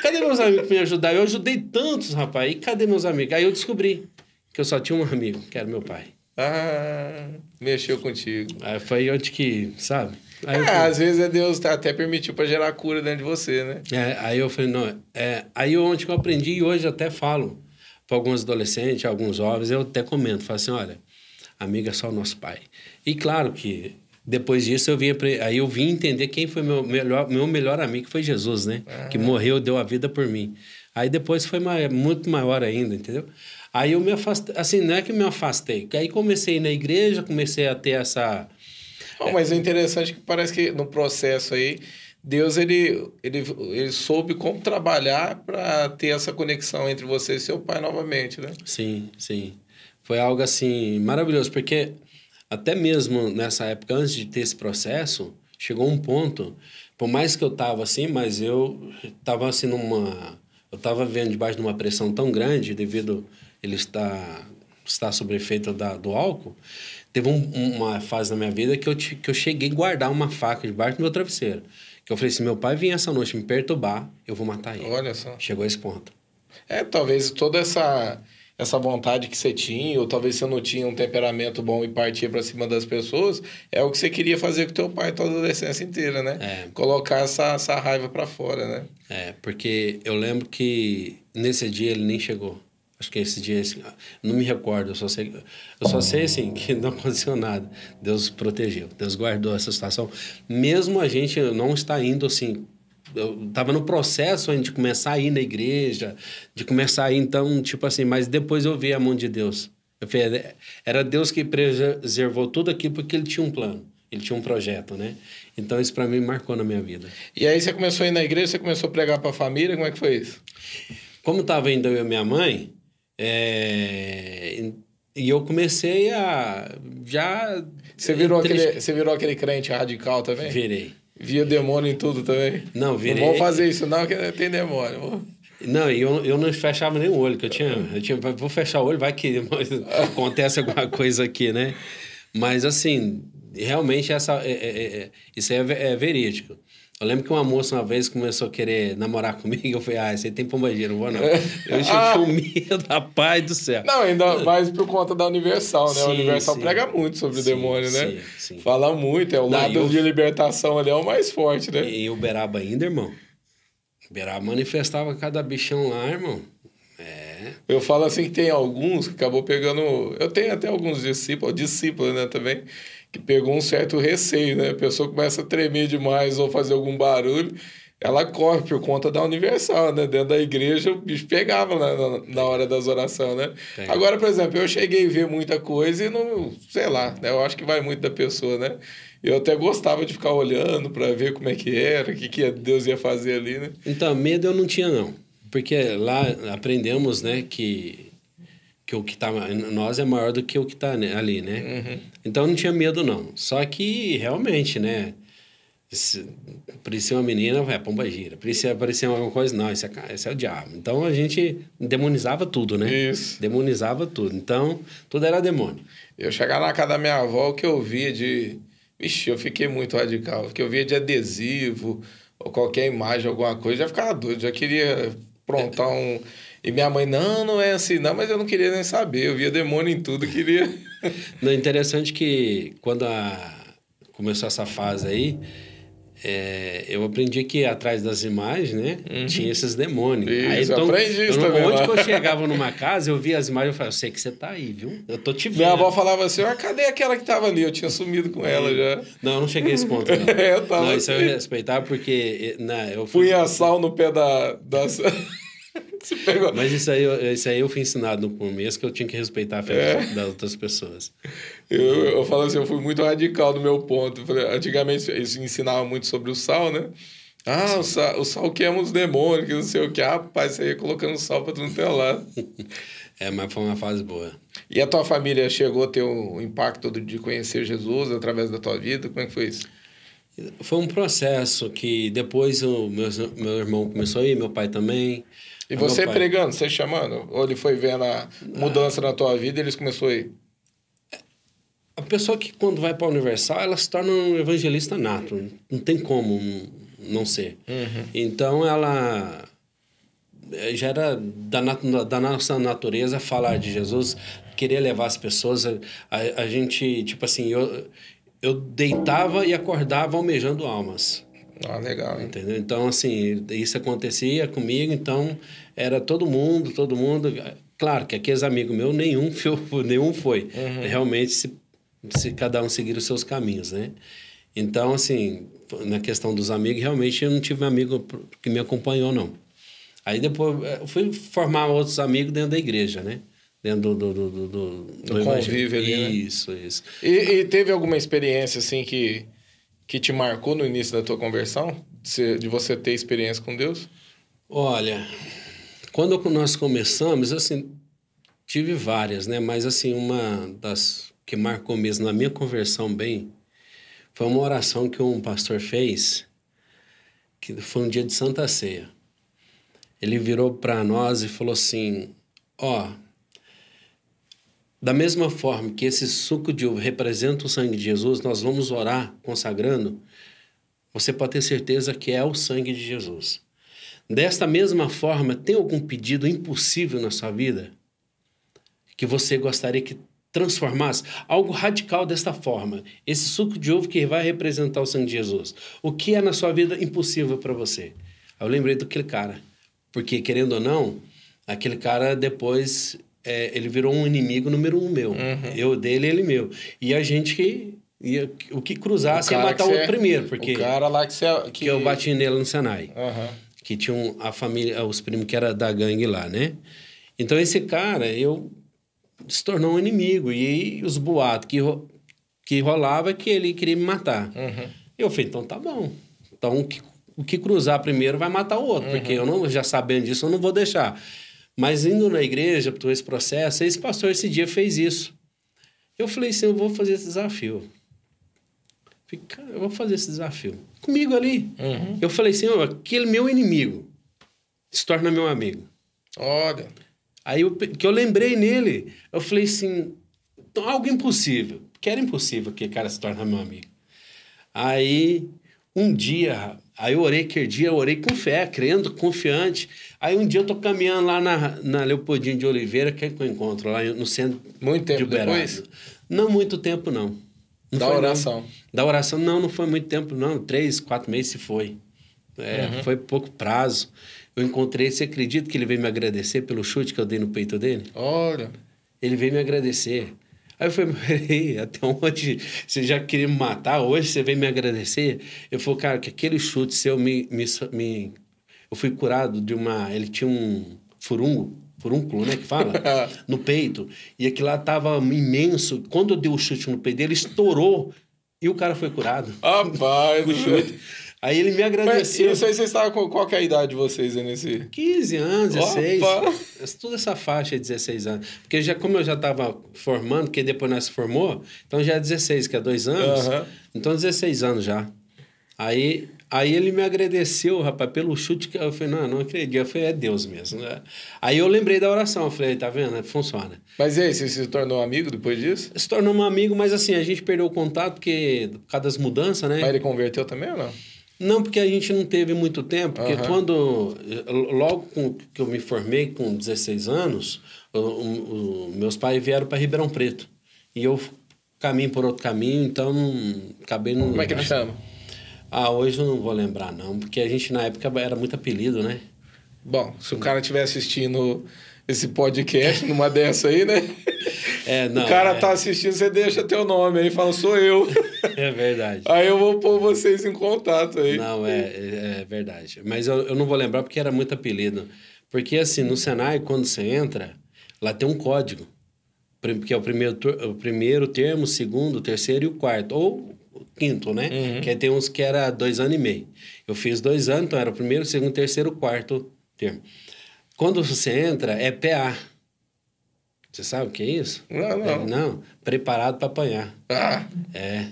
Speaker 2: Cadê meus amigos pra me ajudar? Eu ajudei tantos, rapaz. E cadê meus amigos? Aí eu descobri que eu só tinha um amigo, que era meu pai.
Speaker 1: ah, mexeu contigo.
Speaker 2: Aí foi onde que, sabe? Aí
Speaker 1: É,
Speaker 2: falei,
Speaker 1: às vezes é Deus tá- até permitiu pra gerar cura dentro de você, né?
Speaker 2: É, aí eu falei, não, é, aí onde que eu aprendi e hoje até falo para alguns adolescentes, alguns jovens, eu até comento, falo assim, olha, amigo é só o nosso pai. E claro que depois disso eu vim, aí eu vim entender quem foi meu melhor, meu melhor amigo, que foi Jesus, né? Que morreu, deu a vida por mim. Aí depois foi mai- muito maior ainda, entendeu? Aí eu me afastei, assim, não é que me afastei, aí comecei na igreja, comecei a ter essa...
Speaker 1: Não, mas é interessante que parece que no processo aí, Deus ele, ele, ele soube como trabalhar para ter essa conexão entre você e seu pai novamente, né?
Speaker 2: Sim, sim. Foi algo assim maravilhoso, porque até mesmo nessa época, antes de ter esse processo, chegou um ponto, por mais que eu tava assim, mas eu tava assim numa. Eu tava vendo debaixo de uma pressão tão grande, devido ele estar, estar sob efeito da, do álcool. Teve um- uma fase na minha vida que eu, que eu cheguei a guardar uma faca debaixo do meu travesseiro. Que eu falei: se meu pai vir essa noite me perturbar, eu vou matar ele.
Speaker 1: Olha só.
Speaker 2: Chegou a esse ponto.
Speaker 1: É, talvez toda essa essa vontade que você tinha, ou talvez você não tinha um temperamento bom e partia para cima das pessoas, é o que você queria fazer com teu pai toda a adolescência inteira, né?
Speaker 2: É.
Speaker 1: Colocar essa, essa raiva para fora, né?
Speaker 2: É, porque eu lembro que nesse dia ele nem chegou. Acho que esse dia, assim, não me recordo, eu só sei, eu só sei assim que não aconteceu nada. Deus protegeu, Deus guardou essa situação. Mesmo a gente não está indo assim, eu estava no processo ainda de começar a ir na igreja, de começar a ir, então, tipo assim, mas depois eu vi a mão de Deus. Eu falei, era Deus que preservou tudo aquilo porque ele tinha um plano, ele tinha um projeto, né? Então isso para mim marcou na minha vida.
Speaker 1: E aí você começou a ir na igreja, você começou a pregar para a família, como é que foi isso?
Speaker 2: Como estava indo eu e minha mãe, é, e eu comecei a já
Speaker 1: Você virou,
Speaker 2: Triste.
Speaker 1: aquele, você virou aquele crente radical também?
Speaker 2: virei.
Speaker 1: Via demônio em tudo também?
Speaker 2: Não, virei.
Speaker 1: Não vamos fazer isso não, que tem demônio.
Speaker 2: Não, e eu, eu não fechava nem o olho, que eu tinha, eu tinha, vou fechar o olho, vai que *laughs* acontece alguma coisa aqui, né? Mas assim, realmente essa, é, é, é, isso aí é, é verídico. Eu lembro que uma moça uma vez começou a querer namorar *laughs* comigo, eu falei, ah, você tem pombagira, não vou não. *laughs* Eu tinha um medo, *laughs* rapaz do céu.
Speaker 1: Não, ainda mais por conta da Universal, né? a
Speaker 2: Sim,
Speaker 1: Universal
Speaker 2: sim.
Speaker 1: prega muito sobre o
Speaker 2: Sim,
Speaker 1: demônio, né?
Speaker 2: sim, sim.
Speaker 1: Fala muito, é o
Speaker 2: Não,
Speaker 1: lado
Speaker 2: e eu-
Speaker 1: de libertação ali é o mais forte, né?
Speaker 2: E Uberaba ainda, irmão. Uberaba manifestava cada bichão lá, irmão. É.
Speaker 1: Eu falo assim que tem alguns que acabou pegando. Eu tenho até alguns discípulos, discípulos, né, também, que pegou um certo receio, né? A pessoa começa a tremer demais ou fazer algum barulho, ela corre por conta da Universal, né? Dentro da igreja o bicho pegava na, na, na hora das orações, né?
Speaker 2: Tem.
Speaker 1: Agora, por exemplo, eu cheguei a ver muita coisa e não, sei lá, né? Eu acho que vai muito da pessoa, né? Eu até gostava de ficar olhando para ver como é que era, o que, que Deus ia fazer ali, né?
Speaker 2: Então, medo eu não tinha, não. Porque lá aprendemos, né, que, que o que está em nós é maior do que o que está ali, né? Então, eu não tinha medo, não. Só que, realmente, né, se parecia uma menina, é pomba gira. Parecia, parecia alguma coisa, não, esse é, esse é o diabo. Então, a gente demonizava tudo, né?
Speaker 1: Isso.
Speaker 2: Demonizava tudo. Então, tudo era demônio.
Speaker 1: Eu chegava na casa da minha avó, o que eu via de. Vixe, eu fiquei muito radical. O que eu via de adesivo, ou qualquer imagem, alguma coisa, já ficava doido. Já queria prontar um. E minha mãe, não, não é assim, não, mas eu não queria nem saber. Eu via demônio em tudo, queria. *laughs*
Speaker 2: Não, é interessante que quando a- começou essa fase aí, é, eu aprendi que atrás das imagens, né, tinha esses demônios.
Speaker 1: Uhum. Isso,
Speaker 2: aí,
Speaker 1: eu aprendi isso
Speaker 2: eu,
Speaker 1: também
Speaker 2: Onde que eu *laughs* chegava numa casa, eu via as imagens e falava, eu sei que você tá aí, viu? Eu tô te vendo.
Speaker 1: Minha avó falava assim: ah, cadê aquela que tava ali? Eu tinha sumido com ela já.
Speaker 2: Não, eu não cheguei a esse ponto. Não, *laughs*
Speaker 1: É, eu tava
Speaker 2: não isso eu
Speaker 1: assim.
Speaker 2: respeitava porque... Né, eu fui,
Speaker 1: Punha sal no pé da. das... Pegou.
Speaker 2: mas isso aí, eu- isso aí eu fui ensinado no começo que eu tinha que respeitar a fé
Speaker 1: É.
Speaker 2: das- outras pessoas.
Speaker 1: Eu, eu falo assim, eu fui muito radical no meu ponto. Antigamente eles ensinavam muito sobre o sal, né? Ah, o sal, o sal queima os demônios, que não sei o que. Ah, pai, você ia colocando sal pra tudo teu lado. *laughs*
Speaker 2: é, mas foi uma fase boa.
Speaker 1: E a tua família chegou a ter o impacto de conhecer Jesus através da tua vida? Como é que foi isso?
Speaker 2: Foi um processo que depois o meu, meu irmão começou a ir, meu pai também.
Speaker 1: E você pregando, você chamando? Ou ele foi vendo a mudança na tua vida e eles começou a ir?
Speaker 2: A pessoa que quando vai para a Universal, ela se torna um evangelista nato. Não tem como não ser. Uhum. Então ela eh, já era da, da nossa natureza falar de Jesus, querer levar as pessoas. A, a gente, tipo assim, eu, eu deitava e acordava almejando almas.
Speaker 1: Ah, legal. Hein?
Speaker 2: Entendeu? Então, assim, isso acontecia comigo, então era todo mundo, todo mundo. Claro que aqueles amigos meus, nenhum, *laughs* nenhum foi. Uhum. Realmente, se, se cada um seguir os seus caminhos, né? Então, assim, na questão dos amigos, realmente eu não tive um amigo que me acompanhou, não. Aí depois eh, eu fui formar outros amigos dentro da igreja, né? Dentro do, do, do, do,
Speaker 1: do convívio ali,
Speaker 2: né? Isso, isso.
Speaker 1: E, e, teve alguma experiência, assim, que, que te marcou no início da tua conversão? De, você ter experiência com Deus?
Speaker 2: Olha, quando nós começamos, assim, tive várias, né? Mas, assim, uma das que marcou mesmo na minha conversão bem foi uma oração que um pastor fez, que foi um dia de Santa Ceia. Ele virou para nós e falou assim: Ó, oh, da mesma forma que esse suco de uva representa o sangue de Jesus, nós vamos orar consagrando. Você pode ter certeza que é o sangue de Jesus. Desta mesma forma, tem algum pedido impossível na sua vida que você gostaria que transformasse algo radical desta forma. Esse suco de ovo que vai representar o sangue de Jesus. O que é na sua vida impossível para você? Eu lembrei daquele cara. Porque, querendo ou não, aquele cara depois é, ele virou um inimigo número um meu. Uhum. Eu dele, ele meu. E a gente que ia, o que cruzasse ia matar o outro primeiro. Porque
Speaker 1: o cara lá que, você,
Speaker 2: que... que eu bati nele no Senai. Uhum. Que tinha um, a família, os primos que era da gangue lá, né? Então esse cara, eu se tornou um inimigo. E os boatos que, que rolava é que ele queria me matar. Uhum. Eu falei, então tá bom. Então, o que, o que cruzar primeiro vai matar o outro, uhum. porque eu não, já sabendo disso, eu não vou deixar. Mas indo na igreja, por esse processo, esse pastor esse dia fez isso. Eu falei assim, eu vou fazer esse desafio. Falei, cara, eu vou fazer esse desafio. Comigo ali. Uhum. Eu falei assim, aquele meu inimigo se torna meu amigo.
Speaker 1: Olha.
Speaker 2: Aí eu, que eu lembrei nele, eu falei assim, então, algo impossível. Que era impossível que o cara se torne meu amigo. Aí, um dia, aí eu orei aquele dia, eu orei com fé, crendo, confiante. Aí um dia eu tô caminhando lá na, na Leopoldinho de Oliveira, que é que eu encontro lá no centro
Speaker 1: muito tempo de Uberaba. depois?
Speaker 2: Não muito tempo, não. não
Speaker 1: da oração? Não.
Speaker 2: Da oração, não, não foi muito tempo, não. Três, quatro meses se foi. É, uhum. Foi pouco prazo. Eu encontrei, você acredita que ele veio me agradecer pelo chute que eu dei no peito dele?
Speaker 1: Olha.
Speaker 2: Ele veio me agradecer. Aí eu falei, *laughs* até onde você já queria me matar? Hoje você vem me agradecer? Eu falei, cara, que aquele chute seu me, me, me... Eu fui curado de uma... Ele tinha um furungo, furúnculo, né, que fala? *laughs* no peito. E aquilo lá tava imenso. Quando eu dei o chute no peito dele, estourou. E o cara foi curado.
Speaker 1: Rapaz! *laughs*
Speaker 2: o chute. Aí ele me agradeceu.
Speaker 1: Mas, isso aí vocês estavam com qual que é a idade de vocês aí nesse?
Speaker 2: 15 anos, 16. Opa. Toda essa faixa é 16 anos. Porque já, como eu já estava formando, porque depois nós se formou, então já é 16, que é dois anos. Uhum. Então 16 anos já. Aí, aí ele me agradeceu, rapaz, pelo chute que eu falei, não, não acredito. Eu falei, é Deus mesmo. Né? Aí eu lembrei da oração, eu falei, tá vendo? Funciona.
Speaker 1: Mas e aí, você se tornou amigo depois disso?
Speaker 2: Se tornou um amigo, mas assim, a gente perdeu o contato porque, por causa das mudanças, né?
Speaker 1: Mas ele converteu também ou não?
Speaker 2: Não, porque a gente não teve muito tempo, porque uhum. quando, logo que eu me formei com 16 anos, o, o, meus pais vieram para Ribeirão Preto. E eu caminho por outro caminho, então acabei não...
Speaker 1: Como é que ele chama?
Speaker 2: Ah, hoje eu não vou lembrar não, porque a gente na época era muito apelido, né?
Speaker 1: Bom, se o cara estiver assistindo esse podcast numa dessa aí, né? É, não, o cara é... tá assistindo, você deixa teu nome aí, fala, sou eu. *laughs*
Speaker 2: É verdade.
Speaker 1: aí eu vou pôr vocês em contato aí.
Speaker 2: Não, é, é, é verdade. Mas eu, eu não vou lembrar porque era muito apelido. Porque assim, no Senai, quando você entra, lá tem um código. Que é o primeiro, o primeiro termo, o segundo, o terceiro e o quarto. Ou quinto, né? Uhum. Que tem uns que era dois anos e meio. Eu fiz dois anos, então era o primeiro, segundo, terceiro, quarto termo. Quando você entra, é PA. Você sabe o que é isso?
Speaker 1: Não, não.
Speaker 2: É, não, preparado para apanhar.
Speaker 1: Ah.
Speaker 2: É.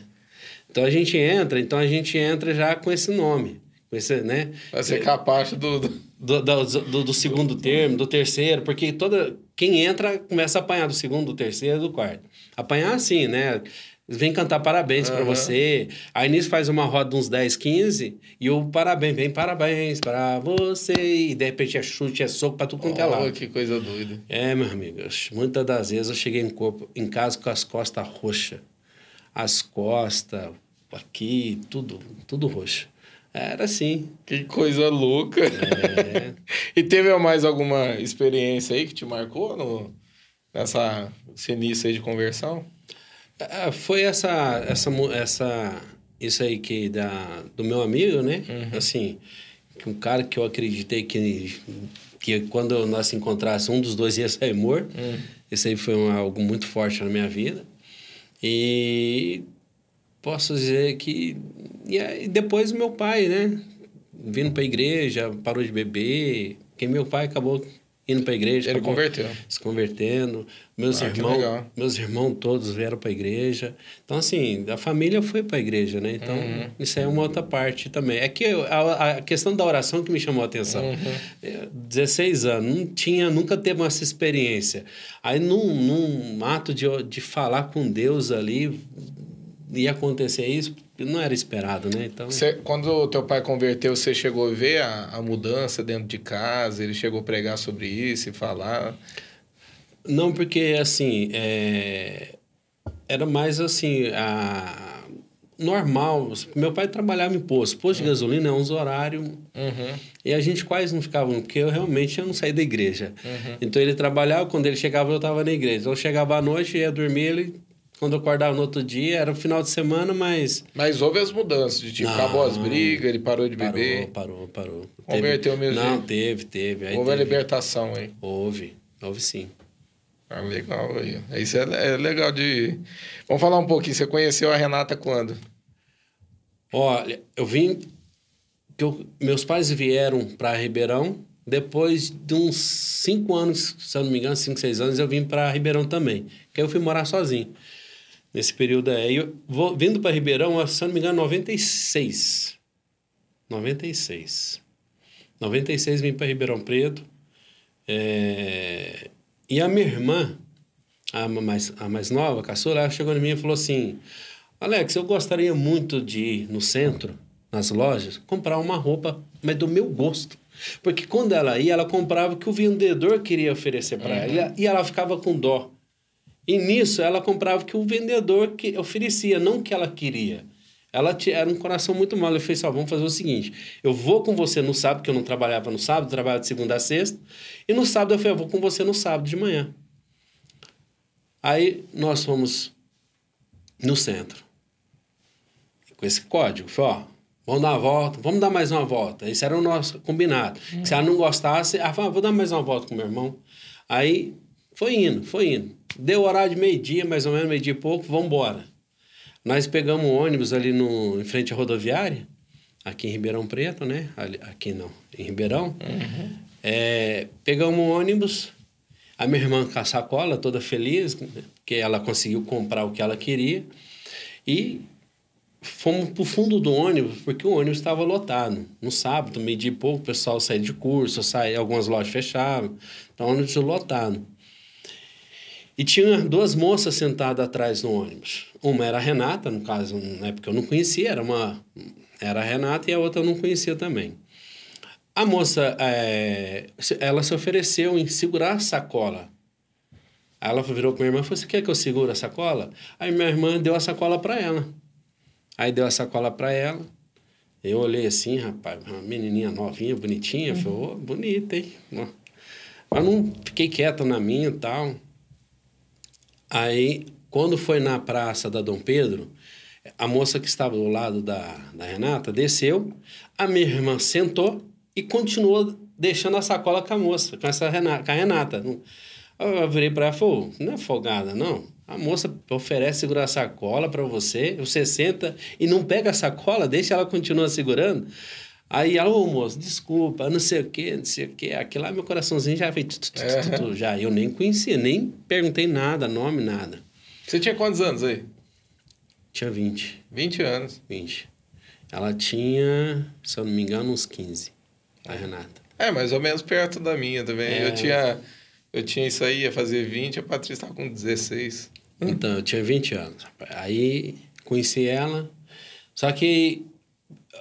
Speaker 2: Então a gente entra, então a gente entra já com esse nome. Com esse, né?
Speaker 1: Vai ser capaz do...
Speaker 2: Do, do, do, do segundo termo, do terceiro, porque toda quem entra começa a apanhar do segundo, do terceiro, do quarto. Apanhar assim, né? Vem cantar parabéns uhum. para você. Aí nisso faz uma roda de uns 10, 15 e o parabéns, vem parabéns para você. E de repente é chute, é soco para tudo quanto é lado.
Speaker 1: que coisa doida.
Speaker 2: É, meu amigo. Muitas das vezes eu cheguei em, corpo, em casa com as costas roxas. As costas, aqui, tudo, tudo roxo. Era assim.
Speaker 1: Que coisa louca. É. *laughs* e teve mais alguma experiência aí que te marcou no, nessa início aí de conversão?
Speaker 2: Ah, foi essa, essa, essa, isso aí que da, do meu amigo, né? Uhum. Assim, um cara que eu acreditei que, que quando nós se encontrássemos, um dos dois ia sair morto. Uhum. Isso aí foi um, algo muito forte na minha vida. E posso dizer que... E aí, depois meu pai, né? Vindo para a igreja, parou de beber. Porque meu pai acabou indo para a igreja.
Speaker 1: Ele converteu.
Speaker 2: Se convertendo. Meus ah, irmãos, meus irmãos todos vieram para a igreja. Então assim, a família foi para a igreja, né? Então uhum. isso aí é uma outra parte também. É que a, a questão da oração que me chamou a atenção. Uhum. 16 é, anos, não tinha, nunca teve essa experiência. Aí num, num ato de, de falar com Deus ali, ia acontecer isso, não era esperado, né? Então...
Speaker 1: Você, quando o teu pai converteu, você chegou a ver a, a mudança dentro de casa? Ele chegou a pregar sobre isso e falar?
Speaker 2: Não, porque, assim, é... era mais, assim, a... normal. Meu pai trabalhava em posto. Posto de gasolina é uns horários... Uhum. E a gente quase não ficava... Porque eu realmente eu não saí da igreja. Uhum. Então, ele trabalhava, quando ele chegava, eu estava na igreja. Então, eu chegava à noite, ia dormir, ele quando eu acordava no outro dia, era o final de semana, mas.
Speaker 1: Mas houve as mudanças, de tipo, não, acabou as brigas, ele parou de beber.
Speaker 2: Parou, parou, parou.
Speaker 1: Converteu mesmo.
Speaker 2: Não, teve, teve.
Speaker 1: Aí houve teve. a libertação aí.
Speaker 2: Houve, houve sim.
Speaker 1: Ah, legal aí. Isso é, é legal de. Vamos falar um pouquinho. Você conheceu a Renata quando?
Speaker 2: Olha, eu vim. Que eu, meus pais vieram para Ribeirão. Depois de uns cinco anos, se eu não me engano, cinco, seis anos, eu vim para Ribeirão também. Que eu fui morar sozinho nesse período aí. Eu vou, vindo para Ribeirão, se não me engano, 96. 96. 96 vim para Ribeirão Preto. É, e a minha irmã, a mais, a mais nova, a caçula, ela chegou em mim e falou assim: Alex, eu gostaria muito de ir no centro, nas lojas, comprar uma roupa, mas do meu gosto. Porque quando ela ia, ela comprava o que o vendedor queria oferecer para uhum. ela e ela ficava com dó. E nisso ela comprava o que o vendedor que oferecia, não o que ela queria. Ela tinha, era um coração muito mal. Ele fez assim: vamos fazer o seguinte: eu vou com você no sábado, porque eu não trabalhava no sábado, trabalhava de segunda a sexta. E no sábado eu falei: eu vou com você no sábado de manhã. Aí nós fomos no centro. Com esse código. Falei: ó, vamos dar uma volta, vamos dar mais uma volta. Esse era o nosso combinado. Uhum. Se ela não gostasse, ela falou: vou dar mais uma volta com meu irmão. Aí foi indo, foi indo. Deu horário de meio-dia, mais ou menos, meio-dia e pouco, vamos embora. Nós pegamos um ônibus ali no, em frente à rodoviária, aqui em Ribeirão Preto, né? Ali, aqui não, em Ribeirão. Uhum. É, pegamos um ônibus, a minha irmã com a sacola, toda feliz, que ela conseguiu comprar o que ela queria. E fomos para o fundo do ônibus, porque o ônibus estava lotado. No sábado, meio-dia e pouco, o pessoal saía de curso, saía, algumas lojas fechavam, então o ônibus lotado. E tinha duas moças sentadas atrás no ônibus. Uma era a Renata, no caso, na época eu não conhecia, era uma era a Renata e a outra eu não conhecia também. A moça, é, ela se ofereceu em segurar a sacola. Aí ela virou para minha irmã e falou: Você quer que eu segure a sacola? Aí minha irmã deu a sacola para ela. Aí deu a sacola para ela. Eu olhei assim, rapaz, uma menininha novinha, bonitinha. Uhum. Falei: oh, bonita, hein? Mas não fiquei quieto na minha e tal. Aí, quando foi na praça da Dom Pedro, a moça que estava do lado da, da Renata desceu, a minha irmã sentou e continuou deixando a sacola com a moça, com, essa Renata, com a Renata. Eu virei para ela e falei, não é folgada, não? A moça oferece segurar a sacola para você, você senta e não pega a sacola, deixa ela continuar segurando. Aí ela, ô moço, desculpa, não sei o quê, não sei o quê. Aquilo lá, meu coraçãozinho já tu, tu, já. Eu nem conhecia, nem perguntei nada, nome, nada.
Speaker 1: Você tinha quantos anos aí?
Speaker 2: Tinha 20.
Speaker 1: 20 anos.
Speaker 2: 20. Ela tinha, se eu não me engano, uns 15, a Renata.
Speaker 1: É, mais ou menos perto da minha também.
Speaker 2: É.
Speaker 1: Eu tinha eu tinha isso aí, ia fazer 20, a Patrícia estava com 16.
Speaker 2: Então, eu tinha 20 anos. Aí conheci ela. Só que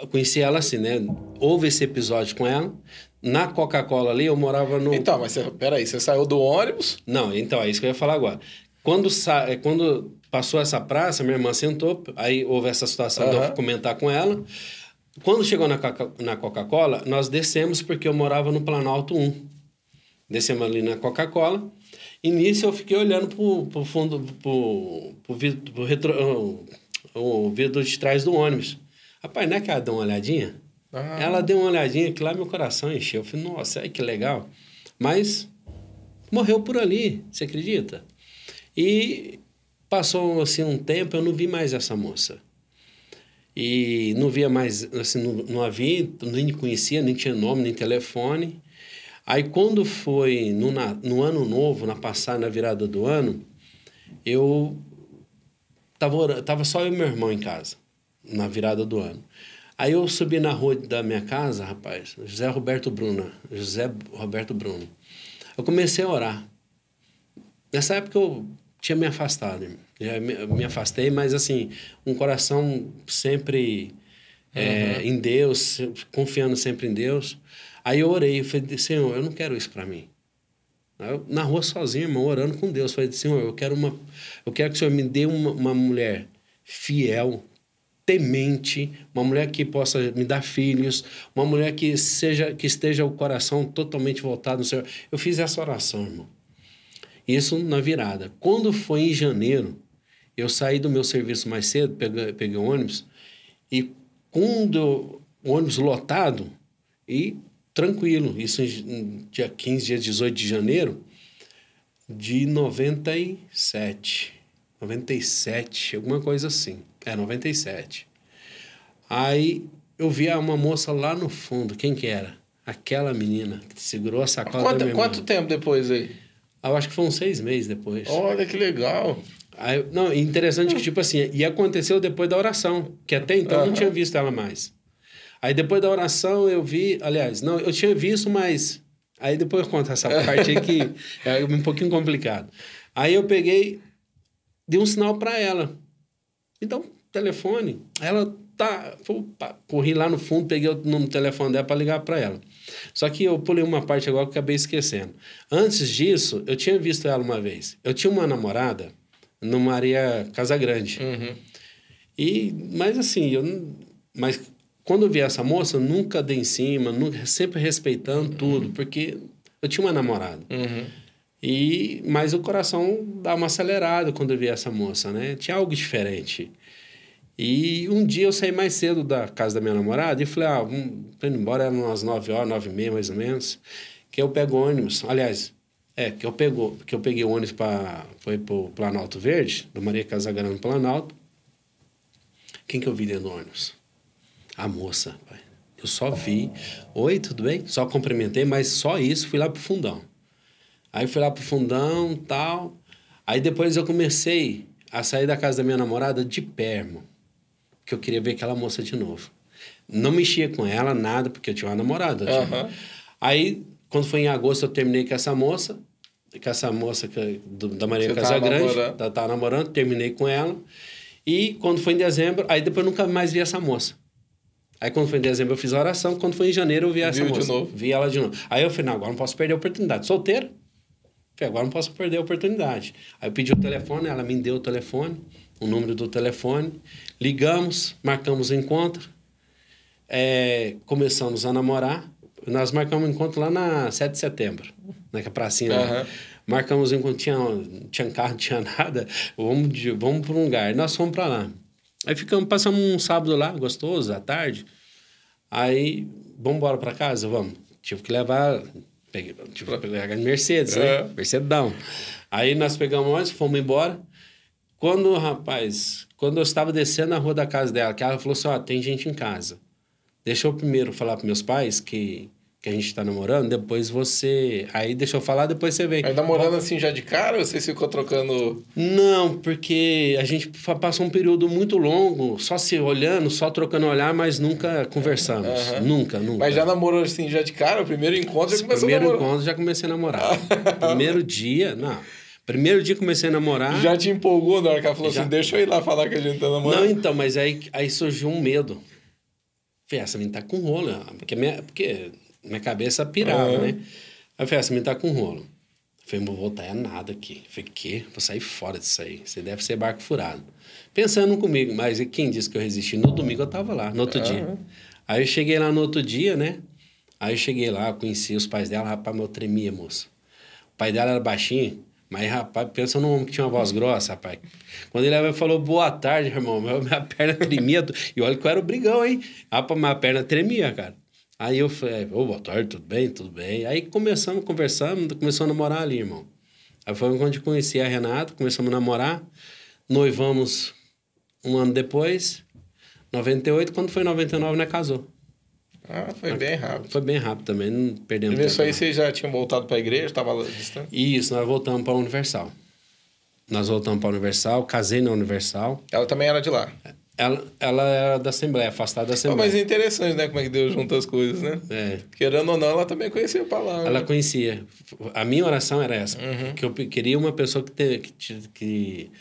Speaker 2: eu conheci ela assim, né? Houve esse episódio com ela. Na Coca-Cola ali, eu morava no.
Speaker 1: Então, mas você, peraí, você saiu do ônibus?
Speaker 2: Não, então, é isso que eu ia falar agora. Quando, sa... é, quando passou essa praça, minha irmã sentou, aí houve essa situação de
Speaker 1: Aham.
Speaker 2: eu comentar com ela. Quando chegou na Coca- na Coca-Cola, nós descemos porque eu morava no Planalto 1. Descemos ali na Coca-Cola. E nisso eu fiquei olhando pro, pro fundo, pro, pro, vidro, pro retro, o vidro de trás do ônibus. Rapaz, não é que ela deu uma olhadinha?
Speaker 1: Ah.
Speaker 2: Ela deu uma olhadinha que lá meu coração encheu. Eu falei, nossa, ai, que legal. Mas morreu por ali, você acredita? E passou assim um tempo, eu não vi mais essa moça. E não via mais, assim, não, não havia, nem conhecia, nem tinha nome, nem telefone. Aí quando foi no, na- no ano novo, na passada, na virada do ano, eu tava, tava só eu e meu irmão em casa, na virada do ano. Aí eu subi na rua da minha casa, rapaz, José Roberto Bruno, José Roberto Bruno. Eu comecei a orar. Nessa época eu tinha me afastado, já me, me afastei, mas assim, um coração sempre é, em Deus, confiando sempre em Deus. Aí eu orei, eu falei, Senhor, eu não quero isso para mim. Eu, na rua sozinho, irmão, orando com Deus, falei, Senhor, eu quero uma, eu quero que o Senhor me dê uma, uma mulher fiel, temente, uma mulher que possa me dar filhos, uma mulher que seja que esteja o coração totalmente voltado no Senhor. Eu fiz essa oração, irmão. Isso na virada. Quando foi em janeiro, eu saí do meu serviço mais cedo, peguei, peguei o ônibus, e quando o ônibus lotado, e tranquilo, isso em dia 15, dia 18 de janeiro, de 97. 97, alguma coisa assim. É, 97. Aí eu vi uma moça lá no fundo. Quem que era? Aquela menina que segurou a sacola da
Speaker 1: Quanto,
Speaker 2: minha
Speaker 1: quanto
Speaker 2: irmã.
Speaker 1: tempo depois aí?
Speaker 2: Eu acho que foi uns seis meses depois.
Speaker 1: Olha que legal.
Speaker 2: Aí, não, interessante que, tipo assim, e aconteceu depois da oração, que até então eu não tinha visto ela mais. Aí depois da oração eu vi, aliás, não, eu tinha visto, mas. Aí depois eu conto essa *laughs* parte aí que é um pouquinho complicado. Aí eu peguei, dei um sinal para ela. Um telefone. Ela tá. Opa, corri lá no fundo, peguei o número do telefone dela para ligar para ela. Só que eu pulei uma parte agora que eu acabei esquecendo. Antes disso, eu tinha visto ela uma vez. Eu tinha uma namorada no Maria Casagrande.
Speaker 1: Uhum.
Speaker 2: E, mas assim, eu mas quando eu vi essa moça, nunca dei em cima, nunca, sempre respeitando tudo, porque eu tinha uma namorada.
Speaker 1: Uhum.
Speaker 2: E, mas o coração dá uma acelerada quando eu vi essa moça, né? Tinha algo diferente. E um dia eu saí mais cedo da casa da minha namorada e falei, ah, vamos, tô indo embora, eram umas 9 horas, 9 e meia mais ou menos, que eu pego ônibus. Aliás, é, que eu, pego, que eu peguei o ônibus para foi pro Planalto Verde, do Maria Casagrande Planalto. Quem que eu vi dentro do ônibus? A moça. Eu só vi, oi, tudo bem? Só cumprimentei, mas só isso, fui lá pro fundão. Aí fui lá pro fundão tal. Aí depois eu comecei a sair da casa da minha namorada de pé, irmão. Que eu queria ver aquela moça de novo. Não mexia com ela, nada, porque eu tinha uma namorada. tinha-
Speaker 1: Aham.
Speaker 2: Aí, quando foi em agosto, eu terminei com essa moça. Com essa moça que, do- da Maria
Speaker 1: Você tava
Speaker 2: Casagrande.
Speaker 1: namorando.
Speaker 2: Tava, tava namorando, terminei com ela. E quando foi em dezembro, aí depois eu nunca mais vi essa moça. Aí quando foi em dezembro eu fiz a oração, quando foi em janeiro eu vi essa
Speaker 1: Viu de
Speaker 2: moça.
Speaker 1: novo.
Speaker 2: Vi ela de novo. Aí eu falei, não, agora não posso perder a oportunidade. Solteiro? Falei, agora não posso perder a oportunidade. Aí eu pedi o telefone, ela me deu o telefone, o número do telefone. Ligamos, marcamos o encontro. É, começamos a namorar. Nós marcamos encontro lá na 7 de setembro, na pracinha lá.
Speaker 1: Aham.
Speaker 2: Marcamos encontro, tinha, tinha carro, não *laughs* tinha nada. Vamos, de, vamos para um lugar. Nós fomos para lá. Aí ficamos, passamos um sábado lá, gostoso, à tarde. Aí, vamos embora para casa? Vamos. Tive que levar, peguei, tive que pegar de Mercedes, né?
Speaker 1: É.
Speaker 2: Mercedão. Aí nós pegamos ônibus, fomos embora. Quando, rapaz, quando eu estava descendo na rua da casa dela, que ela falou assim, ó, tem gente em casa. Deixa eu primeiro falar para meus pais que que a gente está namorando, depois você. Aí deixa eu falar, depois você vem.
Speaker 1: Mas namorando assim já de cara ou você ficou trocando.
Speaker 2: Não, porque a gente passou um período muito longo, só se olhando, só trocando olhar, mas nunca conversamos. Uhum. Nunca, nunca.
Speaker 1: Mas já namorou assim já de cara? O primeiro encontro já começou
Speaker 2: primeiro
Speaker 1: a namorar?
Speaker 2: Primeiro encontro já comecei a namorar. *laughs* primeiro dia, não. Primeiro dia comecei a namorar.
Speaker 1: Já te empolgou na hora que ela falou já... assim: deixa eu ir lá falar que a gente tá namorando?
Speaker 2: Não, então, mas aí, aí surgiu um medo. Falei, essa menina tá com rolo. Porque, minha, porque minha cabeça pirava, uhum. né? Aí eu falei, essa menina tá com rolo. Eu falei, não vou voltar é nada aqui. Eu falei, que? Vou sair fora disso aí. Você deve ser barco furado. Pensando comigo, mas quem disse que eu resisti? No domingo eu tava lá, no outro uhum. dia. Aí eu cheguei lá no outro dia, né? Aí eu cheguei lá, conheci os pais dela, rapaz, meu tremia, moça. O pai dela era baixinho, mas, rapaz, pensa num homem que tinha uma voz grossa, rapaz. Quando ele falou boa tarde, irmão, *laughs* minha perna tremia. e olha que eu era o brigão, hein? Rapaz, minha perna tremia, cara. Aí eu falei, ô, boa tarde, tudo bem? Tudo bem. Aí começamos, conversamos, começamos a namorar ali, irmão. Aí foi quando eu conheci a Renata, começamos a namorar, noivamos um ano depois, 98, quando foi 99, né, casou.
Speaker 1: Ah, foi bem rápido.
Speaker 2: Foi bem rápido também, não perdemos
Speaker 1: tempo. Isso aí vocês já tinham voltado para a igreja, estava distante?
Speaker 2: Isso, nós voltamos para a Universal. Nós voltamos para a Universal, casei na Universal.
Speaker 1: Ela também era de lá?
Speaker 2: Ela, ela era da Assembleia, afastada da Assembleia.
Speaker 1: mas é interessante, né? Como é que Deus junta as coisas, né? É. Querendo ou não, ela também conhecia a palavra.
Speaker 2: Ela conhecia. A minha oração era essa. Uhum. Que eu queria uma pessoa que, te, que, que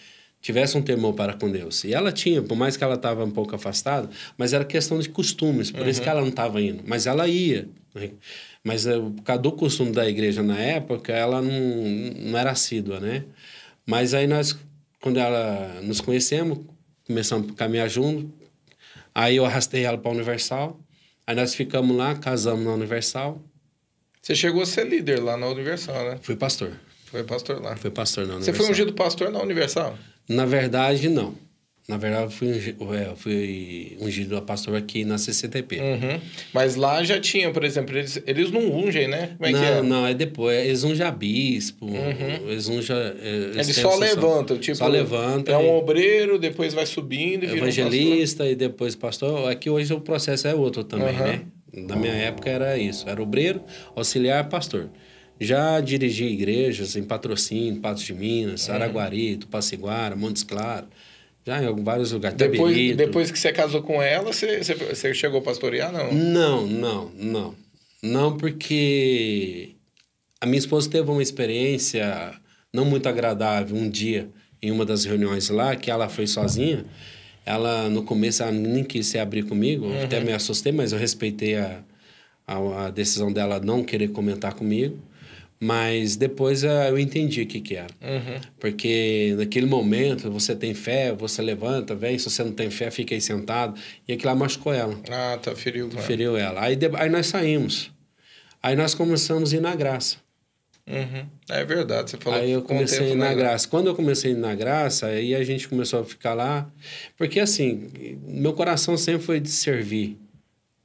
Speaker 2: tivesse um temor para com Deus. E ela tinha, por mais que ela estava um pouco afastada, mas era questão de costumes, por uhum. isso que ela não estava indo. Mas ela ia. Né? Mas eh, por causa do costume da igreja na época, ela não, não era assídua, né? Mas aí nós, quando ela nos conhecemos, começamos a caminhar junto. Aí eu arrastei ela para a Universal. Aí nós ficamos lá, casamos na Universal.
Speaker 1: Você chegou a ser líder lá na Universal, né?
Speaker 2: Fui pastor.
Speaker 1: Foi pastor lá.
Speaker 2: Foi pastor na Universal.
Speaker 1: Você foi ungido pastor na Universal?
Speaker 2: Na verdade, não. Na verdade, eu fui, ungido, é, fui ungido a pastor aqui na CCTP.
Speaker 1: Uhum. Mas lá já tinha, por exemplo, eles, eles não ungem, né?
Speaker 2: É
Speaker 1: não, é?
Speaker 2: Não, é depois. Eles ungem a bispo, uhum. eles ungem...
Speaker 1: Eles, eles só levantam, tipo...
Speaker 2: Só levantam.
Speaker 1: É um obreiro, depois vai subindo e vira
Speaker 2: Evangelista um e depois pastor. Aqui hoje o processo é outro também, uhum. né? Na minha época era isso. Era obreiro, auxiliar, pastor. Já dirigi igrejas em Patrocínio, Patos de Minas, uhum. Araguari, Tupaciguara, Montes Claros... Já em vários lugares.
Speaker 1: Depois, depois que você casou com ela, você, você, você chegou a pastorear, não?
Speaker 2: Não, não, não. Não, porque a minha esposa teve uma experiência não muito agradável um dia em uma das reuniões lá, que ela foi sozinha. Ela, no começo, ela nem quis se abrir comigo, uhum. até me assustei, mas eu respeitei a, a, a decisão dela não querer comentar comigo. Mas depois eu entendi o que, que era. Uhum. Porque naquele momento você tem fé, você levanta, vem. Se você não tem fé, fica aí sentado. E aquilo lá machucou ela.
Speaker 1: Ah, tá, feriu.
Speaker 2: Mano. Feriu ela. Aí, de, aí nós saímos. Aí nós começamos a ir na graça.
Speaker 1: Uhum. É verdade, você falou
Speaker 2: Aí eu comecei a ir na graça. graça. Quando eu comecei a ir na graça, aí a gente começou a ficar lá. Porque assim, meu coração sempre foi de servir.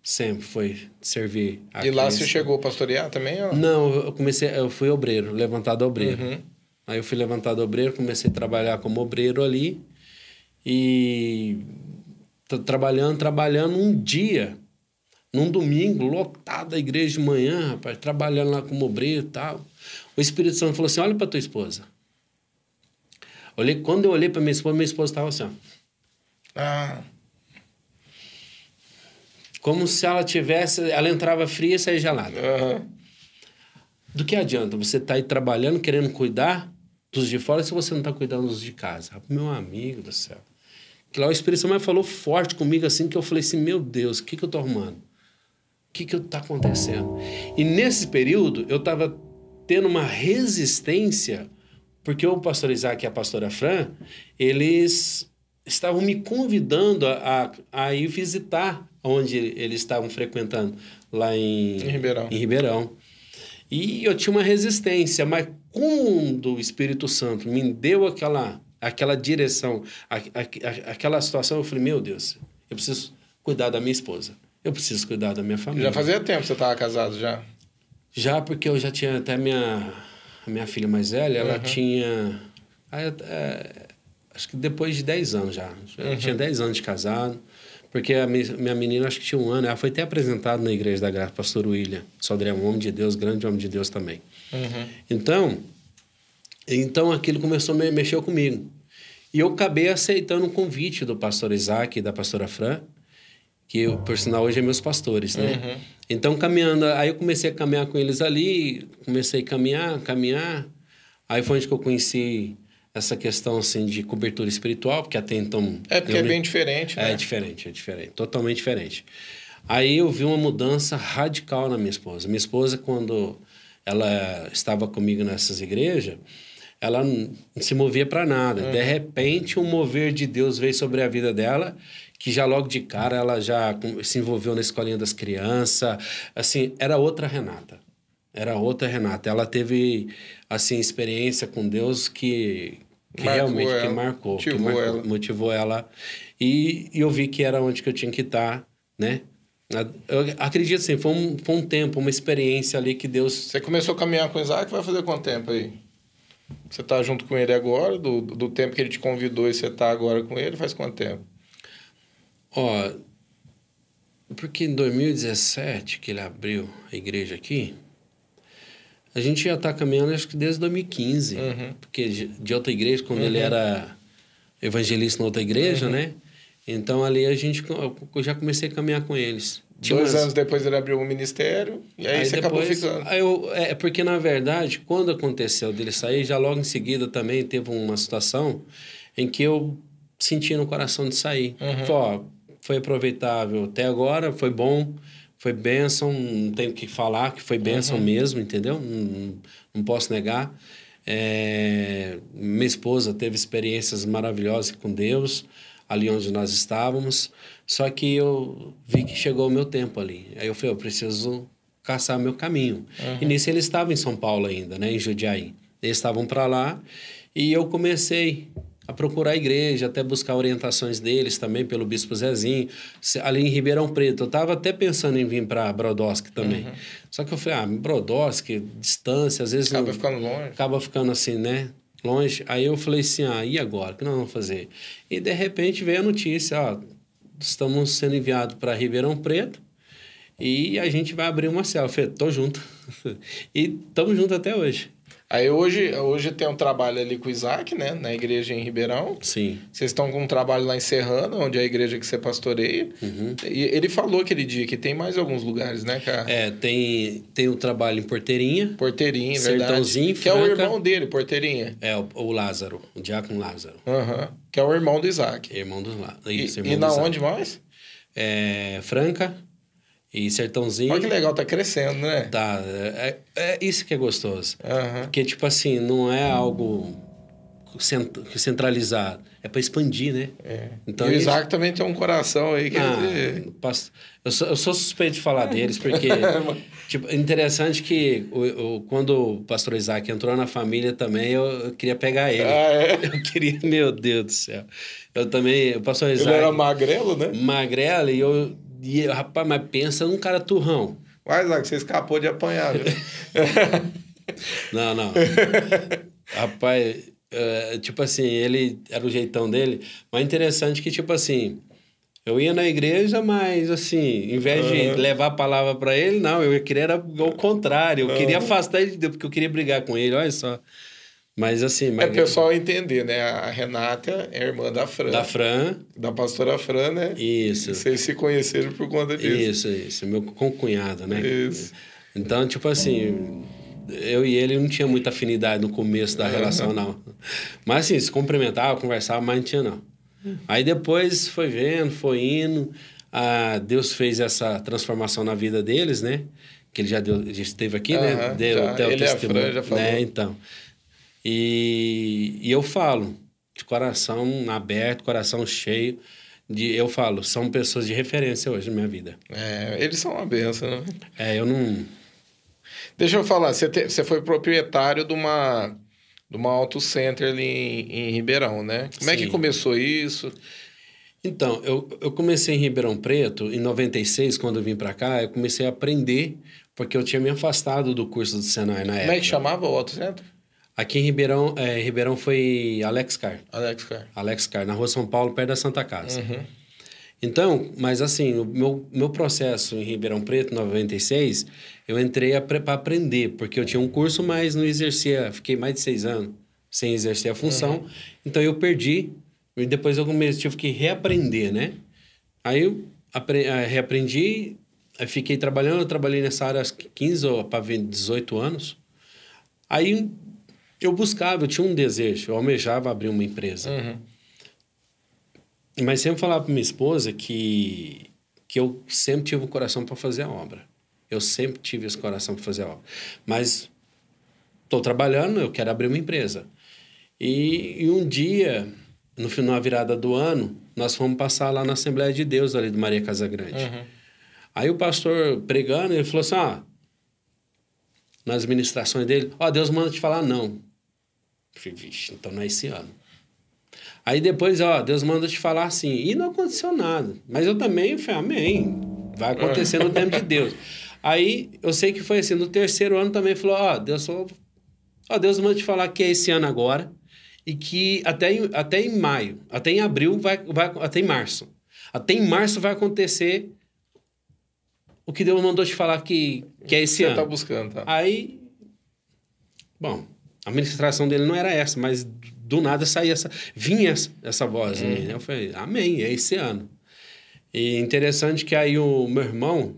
Speaker 2: Sempre foi servir.
Speaker 1: E lá você chegou a pastorear também? Ou?
Speaker 2: Não, eu comecei, eu fui obreiro, levantado obreiro. Uhum. Aí eu fui levantado obreiro, comecei a trabalhar como obreiro ali. E trabalhando, trabalhando um dia, num domingo, lotado a igreja de manhã, rapaz, trabalhando lá como obreiro e tal. O Espírito Santo falou assim: olha para tua esposa. Olhei, quando eu olhei para minha esposa, minha esposa estava assim. Ó. Ah. Como se ela tivesse. Ela entrava fria e saía gelada. Uhum. Do que adianta você estar tá aí trabalhando, querendo cuidar dos de fora, se você não está cuidando dos de casa? Meu amigo do céu. Que lá o Espírito Santo falou forte comigo assim, que eu falei assim: meu Deus, o que, que eu estou arrumando? O que, que está acontecendo? E nesse período, eu estava tendo uma resistência, porque o pastor Isaac e a pastora Fran, eles estavam me convidando a, a, a ir visitar onde eles estavam frequentando, lá em,
Speaker 1: em, Ribeirão.
Speaker 2: em Ribeirão. E eu tinha uma resistência, mas quando o Espírito Santo me deu aquela, aquela direção, a, a, aquela situação, eu falei, meu Deus, eu preciso cuidar da minha esposa. Eu preciso cuidar da minha família.
Speaker 1: Já fazia tempo que você estava casado já?
Speaker 2: Já, porque eu já tinha até minha, a minha filha mais velha, ela uhum. tinha... A, acho que depois de 10 anos já. Eu tinha 10 anos de casado. Porque a mi- minha menina, acho que tinha um ano, ela foi até apresentada na Igreja da Graça, pastor William. Sodré é um homem de Deus, grande homem de Deus também. Então, então aquilo começou a me- mexer comigo. E eu acabei aceitando o convite do pastor Isaac e da pastora Fran, que eu, por sinal hoje é meus pastores, né? Então caminhando, aí eu comecei a caminhar com eles ali, comecei a caminhar, caminhar. Aí foi onde que eu conheci essa questão assim de cobertura espiritual, porque até então
Speaker 1: É porque é bem diferente, né?
Speaker 2: é diferente, é diferente, totalmente diferente. Aí eu vi uma mudança radical na minha esposa. Minha esposa, quando ela estava comigo nessas igrejas, ela não se movia para nada. De repente, um mover de Deus veio sobre a vida dela, que já logo de cara ela já se envolveu na escolinha das crianças. Assim, era outra Renata. Era outra Renata. Ela teve assim experiência com Deus que, que
Speaker 1: Marcou
Speaker 2: realmente que
Speaker 1: ela,
Speaker 2: marcou, que
Speaker 1: motivou
Speaker 2: marcou,
Speaker 1: ela.
Speaker 2: motivou ela. E, e eu vi que era onde que eu tinha que estar, né? Eu acredito assim, foi um, foi um tempo, uma experiência ali que Deus
Speaker 1: Você começou a caminhar com o Isaac, vai fazer quanto tempo aí? Você tá junto com ele agora, do, do tempo que ele te convidou e você tá agora com ele, faz quanto tempo?
Speaker 2: Ó, porque em 2017 que ele abriu a igreja aqui, a gente já está caminhando acho que desde 2015.
Speaker 1: Uhum.
Speaker 2: Porque de, outra igreja, quando ele era evangelista na outra igreja, né? Então ali a gente eu já comecei a caminhar com eles. Tinha
Speaker 1: Dois
Speaker 2: umas-
Speaker 1: anos depois ele abriu um ministério e aí, você acabou ficando.
Speaker 2: Aí eu, é porque, na verdade, quando aconteceu dele sair, já logo em seguida também teve uma situação em que eu senti no coração de sair.
Speaker 1: Uhum.
Speaker 2: Falei, ó, foi aproveitável até agora, foi bom, foi bênção, não tenho o que falar, que foi
Speaker 1: Uhum.
Speaker 2: bênção mesmo, entendeu? Não, não posso negar. É, minha esposa teve experiências maravilhosas com Deus, ali onde nós estávamos, só que eu vi que chegou o meu tempo ali. Aí eu falei, eu preciso caçar meu caminho. E nisso ele estava em São Paulo ainda, né, em Jundiaí. Eles estavam para lá e eu comecei a procurar a igreja, até buscar orientações deles também pelo Bispo Zezinho, ali em Ribeirão Preto. Eu estava até pensando em vir para Brodowski também. Só que eu falei, ah, Brodowski, distância, às vezes...
Speaker 1: Acaba
Speaker 2: não-
Speaker 1: ficando longe.
Speaker 2: acaba ficando assim, né? Longe. Aí eu falei assim, ah, e agora? O que nós vamos fazer? E de repente veio a notícia, ó, estamos sendo enviados para Ribeirão Preto e a gente vai abrir uma célula. Eu falei, tô junto. *laughs* e estamos juntos até hoje.
Speaker 1: Aí hoje, hoje tem um trabalho ali com o Isaac, né? Na igreja em Ribeirão.
Speaker 2: Sim.
Speaker 1: Vocês estão com um trabalho lá em Serrana, onde é a igreja que você pastoreia.
Speaker 2: Uhum.
Speaker 1: E ele falou aquele dia que tem mais alguns lugares, né, cara?
Speaker 2: É, tem, tem o trabalho em Porteirinha,
Speaker 1: Porteirinha, verdade.
Speaker 2: Sertãozinho,
Speaker 1: Que é o irmão dele, Porteirinha.
Speaker 2: é o, o Lázaro, o Diácono Lázaro,
Speaker 1: Aham. Que é o irmão do Isaac.
Speaker 2: irmão do Lázaro.
Speaker 1: E,
Speaker 2: Isso,
Speaker 1: e
Speaker 2: irmão
Speaker 1: na
Speaker 2: do Isaac.
Speaker 1: onde mais?
Speaker 2: É, Franca e Sertãozinho.
Speaker 1: Olha que legal, tá crescendo, né?
Speaker 2: Tá, é, é isso que é gostoso.
Speaker 1: Aham.
Speaker 2: Porque, tipo assim, não é algo cent- centralizado. É para expandir, né?
Speaker 1: É.
Speaker 2: Então,
Speaker 1: e o Isaac também tem um coração aí que
Speaker 2: Ah,
Speaker 1: ele...
Speaker 2: eu, sou, eu sou suspeito de falar deles, porque... *laughs* tipo, interessante que o, o- quando o pastor Isaac entrou na família também, eu, eu queria pegar ele.
Speaker 1: Ah, é? *laughs*
Speaker 2: Eu queria... Meu Deus do céu. Eu também... O pastor
Speaker 1: Ele
Speaker 2: Isaac...
Speaker 1: era magrelo, né?
Speaker 2: Magrelo e eu... E, rapaz, mas pensa num cara turrão.
Speaker 1: Vai, Isaac, você escapou de apanhar, viu? *laughs*
Speaker 2: Não, não. Rapaz, é, tipo assim, ele era o jeitão dele, mas interessante que, tipo assim, eu ia na igreja, mas assim, em vez de
Speaker 1: Aham.
Speaker 2: levar a palavra para ele, não, eu queria era o contrário, eu queria afastar ele de Deus, porque eu queria brigar com ele, olha só. Mas assim,
Speaker 1: É
Speaker 2: mas,
Speaker 1: o pessoal entender, né? A Renata é irmã da Fran.
Speaker 2: da Fran,
Speaker 1: Da pastora Fran, né?
Speaker 2: isso.
Speaker 1: Vocês se conheceram por conta disso.
Speaker 2: Isso, isso, meu concunhado, né?
Speaker 1: Isso.
Speaker 2: Então, tipo assim, eu e ele não tinha muita afinidade no começo da relação, não. Mas assim, se cumprimentava, conversava, mas não tinha, não. Aí depois foi vendo, foi indo. Ah, Deus fez essa transformação na vida deles, né? Que ele já, deu, já esteve aqui, né? Deu,
Speaker 1: já.
Speaker 2: deu
Speaker 1: Ele e a
Speaker 2: testemunho.
Speaker 1: Fran já falou.
Speaker 2: Né? Então. E, e eu falo, de coração aberto, coração cheio. De, eu falo, são pessoas de referência hoje na minha vida.
Speaker 1: É, eles são uma benção, né?
Speaker 2: É, eu não.
Speaker 1: Deixa eu falar, você, te- você foi proprietário de uma, de uma auto center ali em, em Ribeirão, né? Como é que
Speaker 2: Sim.
Speaker 1: começou isso?
Speaker 2: Então, eu, eu comecei em Ribeirão Preto, em 96, quando eu vim para cá, eu comecei a aprender, porque eu tinha me afastado do curso do Senai na época.
Speaker 1: Como é que chamava o auto center?
Speaker 2: Aqui em Ribeirão, é, Ribeirão foi Alex Car.
Speaker 1: Alex Car.
Speaker 2: Alex Car, na rua São Paulo, perto da Santa Casa.
Speaker 1: Uhum.
Speaker 2: Então, mas assim, o meu, meu processo em Ribeirão Preto, 96, eu entrei para aprender, porque eu tinha um curso, mas não exercia, fiquei mais de seis anos sem exercer a função, uhum. então eu perdi, e depois eu comecei, tive que reaprender, né? Aí eu eh, reaprendi, fiquei trabalhando, eu trabalhei nessa área há 15 para 18 anos, aí eu buscava, eu tinha um desejo, eu almejava abrir uma empresa.
Speaker 1: Uhum.
Speaker 2: Mas sempre falava para minha esposa que, que eu sempre tive o coração para fazer a obra. Eu sempre tive esse coração para fazer a obra. Mas estou trabalhando, eu quero abrir uma empresa. E, e, um dia, no final da virada do ano, nós fomos passar lá na Assembleia de Deus, ali do Maria Casa Grande.
Speaker 1: Uhum.
Speaker 2: Aí o pastor pregando, ele falou assim: ah, nas ministrações dele, ó, oh, Deus manda te falar não. Falei, vixe, então não é esse ano. Aí depois, ó, Deus manda te falar assim. E não aconteceu nada. Mas eu também falei, amém. Vai acontecer no tempo de Deus. *laughs* Aí eu sei que foi assim, no terceiro ano também falou, ó, Deus falou, ó, Deus manda te falar que é esse ano agora e que até em, até em maio, até em abril, vai, vai, até em março. Até em março vai acontecer o que Deus mandou te falar que, que é esse
Speaker 1: Você
Speaker 2: ano.
Speaker 1: Você tá buscando, tá?
Speaker 2: Aí, bom, a administração dele não era essa, mas do nada saía essa, vinha essa, essa voz. Né? Eu falei, amém, é esse ano. E interessante que aí o meu irmão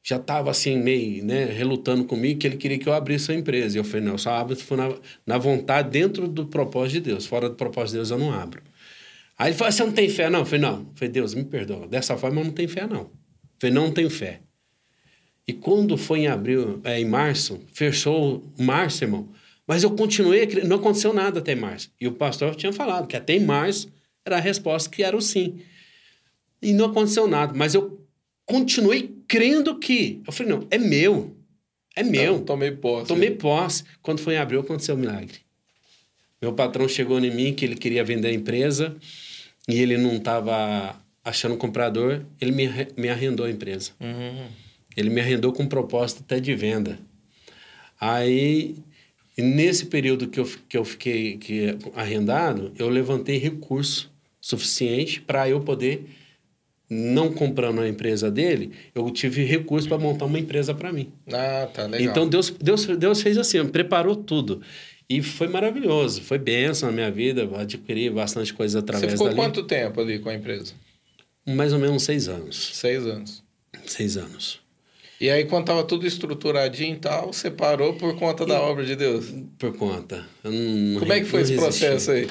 Speaker 2: já estava assim, meio, né, relutando comigo, que ele queria que eu abrisse a empresa. E eu falei, não, eu só abro se for na, na vontade, dentro do propósito de Deus. Fora do propósito de Deus, eu não abro. Aí ele falou, você não tem fé, não? Eu falei, não. Eu falei, Deus, me perdoa. Dessa forma, eu não tenho fé, não. Eu falei, não tenho fé. E quando foi em abril, é, em março, fechou março, irmão, mas eu continuei, não aconteceu nada até março. E o pastor tinha falado que até em março era a resposta que era o sim. E não aconteceu nada, mas eu continuei crendo que. Eu falei, não, é meu. É meu. Não,
Speaker 1: tomei posse.
Speaker 2: Tomei posse. Quando foi em abril, aconteceu o um milagre. Meu patrão chegou em mim que ele queria vender a empresa e ele não estava achando um comprador. Ele me, me arrendou a empresa.
Speaker 1: Uhum.
Speaker 2: Ele me arrendou com propósito até de venda. Aí e nesse período que eu, que eu fiquei que, arrendado, eu levantei recurso suficiente para eu poder, não comprando a empresa dele, eu tive recurso para montar uma empresa para mim.
Speaker 1: Ah, tá legal.
Speaker 2: Então Deus, Deus, Deus fez assim, preparou tudo. E foi maravilhoso, foi bênção na minha vida, adquiri bastante coisa através
Speaker 1: Você ficou
Speaker 2: dali.
Speaker 1: quanto tempo ali com a empresa?
Speaker 2: Mais ou menos seis anos.
Speaker 1: Seis anos.
Speaker 2: Seis anos.
Speaker 1: E aí, quando estava tudo estruturadinho e tal, você parou por conta da e, obra de Deus?
Speaker 2: Por conta. Não,
Speaker 1: Como é que foi esse processo aí?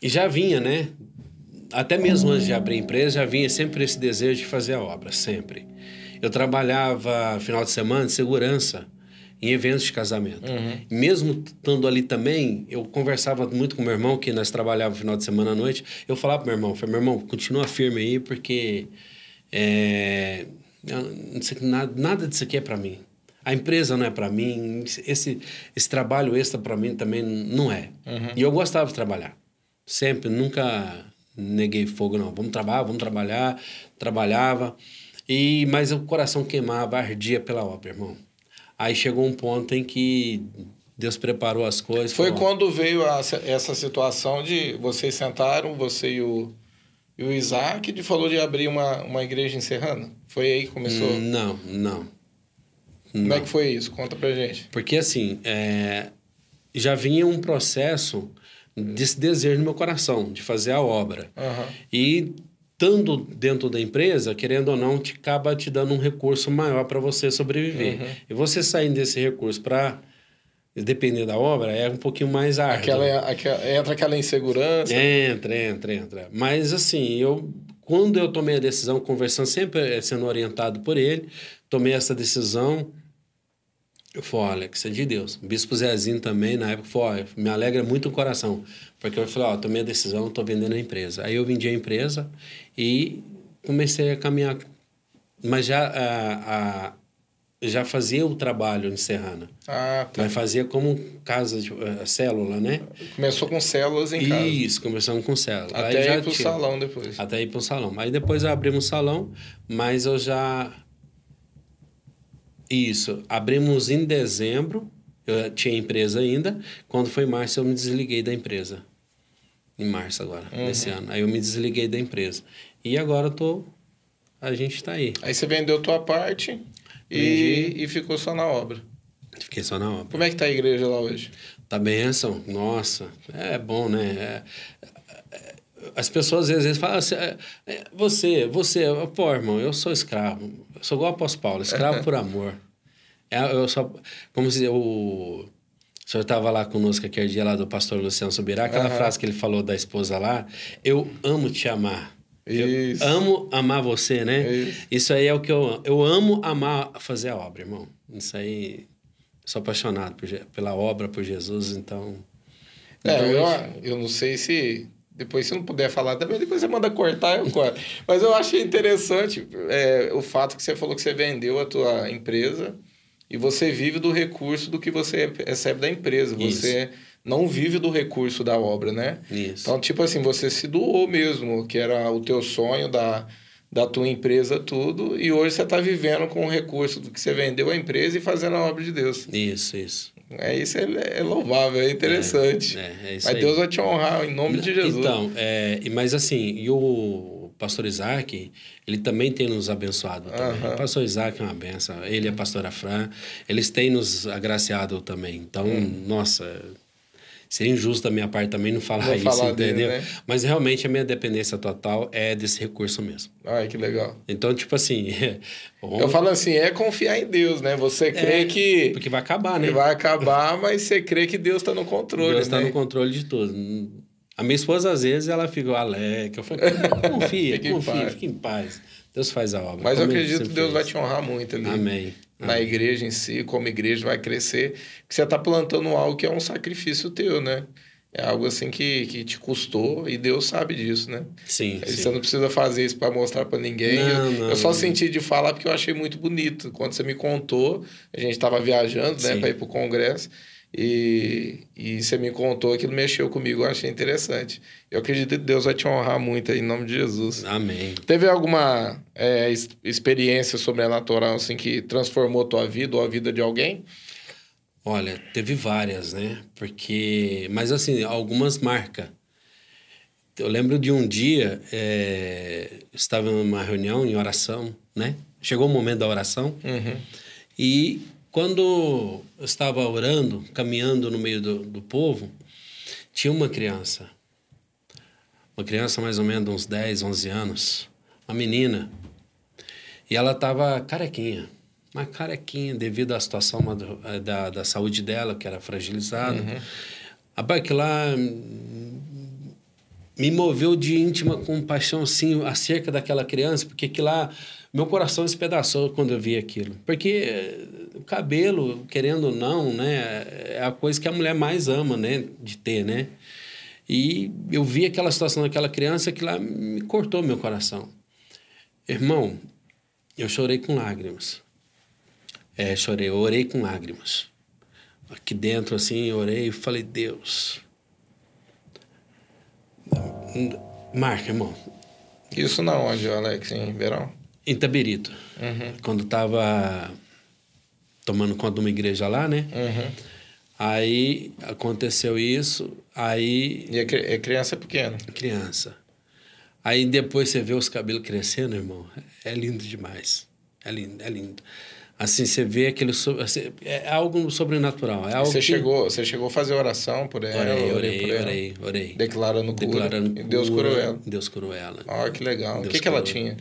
Speaker 2: E já vinha, né? Até mesmo antes de abrir a empresa, já vinha sempre esse desejo de fazer a obra, sempre. Eu trabalhava final de semana de segurança em eventos de casamento.
Speaker 1: Uhum.
Speaker 2: Mesmo estando ali também, eu conversava muito com meu irmão, que nós trabalhávamos final de semana à noite. Eu falava para meu irmão, falei, meu irmão, continua firme aí, porque é, nada, nada disso aqui é para mim. A empresa não é para mim, esse, esse trabalho extra para mim também não é.
Speaker 1: Uhum.
Speaker 2: E eu gostava de trabalhar. Sempre, nunca neguei fogo, não. Vamos trabalhar, vamos trabalhar. Trabalhava. E, mas o coração queimava, ardia pela obra, irmão. Aí chegou um ponto em que Deus preparou as coisas.
Speaker 1: Foi falou, quando veio a, essa situação de vocês sentaram, você e o, e o Isaac, de falou de abrir uma, uma igreja em Serrano? Foi aí que começou?
Speaker 2: Não, não.
Speaker 1: Como não. é que foi isso? Conta pra gente.
Speaker 2: Porque assim, é, já vinha um processo desse desejo no meu coração, de fazer a obra.
Speaker 1: Uhum.
Speaker 2: E estando dentro da empresa, querendo ou não, te acaba te dando um recurso maior para você sobreviver.
Speaker 1: Uhum.
Speaker 2: E você saindo desse recurso para depender da obra é um pouquinho mais árduo.
Speaker 1: Aquela, aquela, entra aquela insegurança.
Speaker 2: Entra, entra, entra. Mas assim, eu quando eu tomei a decisão, conversando, sempre eh, sendo orientado por ele, tomei essa decisão. Eu falei, Alex, é de Deus. O bispo Zezinho também, na época, falou, me alegra muito o coração. Porque eu falei, ó, tomei a decisão, estou vendendo a empresa. Aí eu vendi a empresa e comecei a caminhar. Mas já a, a, já fazia o trabalho em Serrana.
Speaker 1: Ah, tá.
Speaker 2: Mas fazia como casa de uh, célula, né?
Speaker 1: Começou com células em casa.
Speaker 2: Isso, começamos com célula.
Speaker 1: Até Aí ir pro tinha... salão depois.
Speaker 2: Até ir pro salão. Aí depois abrimos o salão, mas eu já... Isso, abrimos em dezembro. Eu tinha empresa ainda. Quando foi março, eu me desliguei da empresa. Em março agora, uhum. desse ano. Aí eu me desliguei da empresa. E agora eu tô... A gente está aí.
Speaker 1: Aí você vendeu tua parte e, e ficou só na obra.
Speaker 2: Fiquei só na obra.
Speaker 1: Como é que tá a igreja lá hoje?
Speaker 2: Tá benção. Nossa, é bom, né? É, é, as pessoas às vezes falam assim, é, é, você, você, pô, irmão, eu sou escravo. Eu sou igual o apóstolo Paulo, escravo *laughs* por amor. Eu só, como se o, o senhor estava lá conosco aquele dia lá do pastor Luciano Subirá, aquela uhum. frase que ele falou da esposa lá, eu amo te amar. Isso. Eu amo amar você, né? Isso. Isso aí é o que eu amo. Eu amo amar fazer a obra, irmão. Isso aí, sou apaixonado por, pela obra, por Jesus, então...
Speaker 1: É, então, eu, eu não sei se depois, se não puder falar também, depois você manda cortar, eu corto. Mas eu achei interessante é, o fato que você falou que você vendeu a tua empresa e você vive do recurso do que você recebe da empresa. Isso. Não vive do recurso da obra, né? Isso. Então, tipo assim, você se doou mesmo, que era o teu sonho da, da tua empresa, tudo, e hoje você está vivendo com o recurso do que você vendeu a empresa e fazendo a obra de Deus.
Speaker 2: Isso, isso.
Speaker 1: É, isso é, é louvável, é interessante. É, é, é isso Mas aí. Deus vai te honrar em nome de Jesus.
Speaker 2: Então, é, mas assim, e o pastor Isaac, ele também tem nos abençoado também. Uhum. O pastor Isaac é uma benção. Ele e a pastora Fran, eles têm nos agraciado também. Então, hum. nossa, seria injusto da minha parte também não falar isso, falar entendeu? Dele, né? Mas realmente a minha dependência total é desse recurso mesmo.
Speaker 1: Ai, que legal.
Speaker 2: Então, tipo assim. *laughs*
Speaker 1: Eu falo assim, é confiar em Deus, né? Você crê é, que.
Speaker 2: Porque vai acabar, né?
Speaker 1: Vai acabar, mas você crê que Deus está no controle.
Speaker 2: Deus
Speaker 1: está
Speaker 2: né? no controle de tudo. A minha esposa, às vezes, ela fica alegre. Eu falo, confia, *laughs* confia, fique em paz. Deus faz a obra.
Speaker 1: Mas eu acredito que Deus fez. vai te honrar muito ali.
Speaker 2: Amém
Speaker 1: na igreja em si, como igreja vai crescer, que você está plantando algo que é um sacrifício teu, né? É algo assim que, que te custou e Deus sabe disso, né?
Speaker 2: Sim.
Speaker 1: Você
Speaker 2: sim.
Speaker 1: não precisa fazer isso para mostrar para ninguém. Não, eu, não, eu, só não. senti de falar porque eu achei muito bonito. Quando você me contou, a gente estava viajando, né, para ir para o congresso. E, e você me contou, aquilo mexeu comigo, eu achei interessante. Eu acredito que Deus vai te honrar muito aí, em nome de Jesus.
Speaker 2: Amém.
Speaker 1: Teve alguma é, experiência sobrenatural assim, que transformou tua vida ou a vida de alguém?
Speaker 2: Olha, teve várias, né? Porque. Mas assim, algumas marcas. Eu lembro de um dia, é, estava numa reunião em oração, né? Chegou o momento da oração. Uhum. E quando eu estava orando, caminhando no meio do, do povo, tinha uma criança. Uma criança mais ou menos de uns 10, 11 anos. Uma menina. E ela estava carequinha. Uma carequinha devido à situação eh, da, da saúde dela, que era fragilizada. Uhum. Rapaz, que lá me moveu de íntima compaixão, assim, acerca daquela criança, porque que lá meu coração despedaçou quando eu vi aquilo. Porque o cabelo, querendo ou não, né, é a coisa que a mulher mais ama, né, de ter, né? E eu vi aquela situação daquela criança que lá me cortou meu coração. Irmão, eu chorei com lágrimas. É, chorei, eu orei com lágrimas. Aqui dentro, assim, orei e falei, Deus. Marca, irmão.
Speaker 1: Isso na onde, Alex, em Verão?
Speaker 2: Em Tabirito. Uhum. Quando estava tomando conta de uma igreja lá, né? Uhum. Aí aconteceu isso, aí...
Speaker 1: E é criança pequena?
Speaker 2: Criança. Aí depois você vê os cabelos crescendo, irmão. É lindo demais. É lindo, é lindo. Assim, você vê aquele... Assim, é algo sobrenatural. É algo
Speaker 1: você,
Speaker 2: que...
Speaker 1: chegou, você chegou a fazer oração por ela?
Speaker 2: Orei, orei, orei, orei, orei.
Speaker 1: Declarando cura. Declarando
Speaker 2: cura.
Speaker 1: Deus curou ela.
Speaker 2: Deus curou ela.
Speaker 1: Olha que legal. Deus o que, que ela tinha?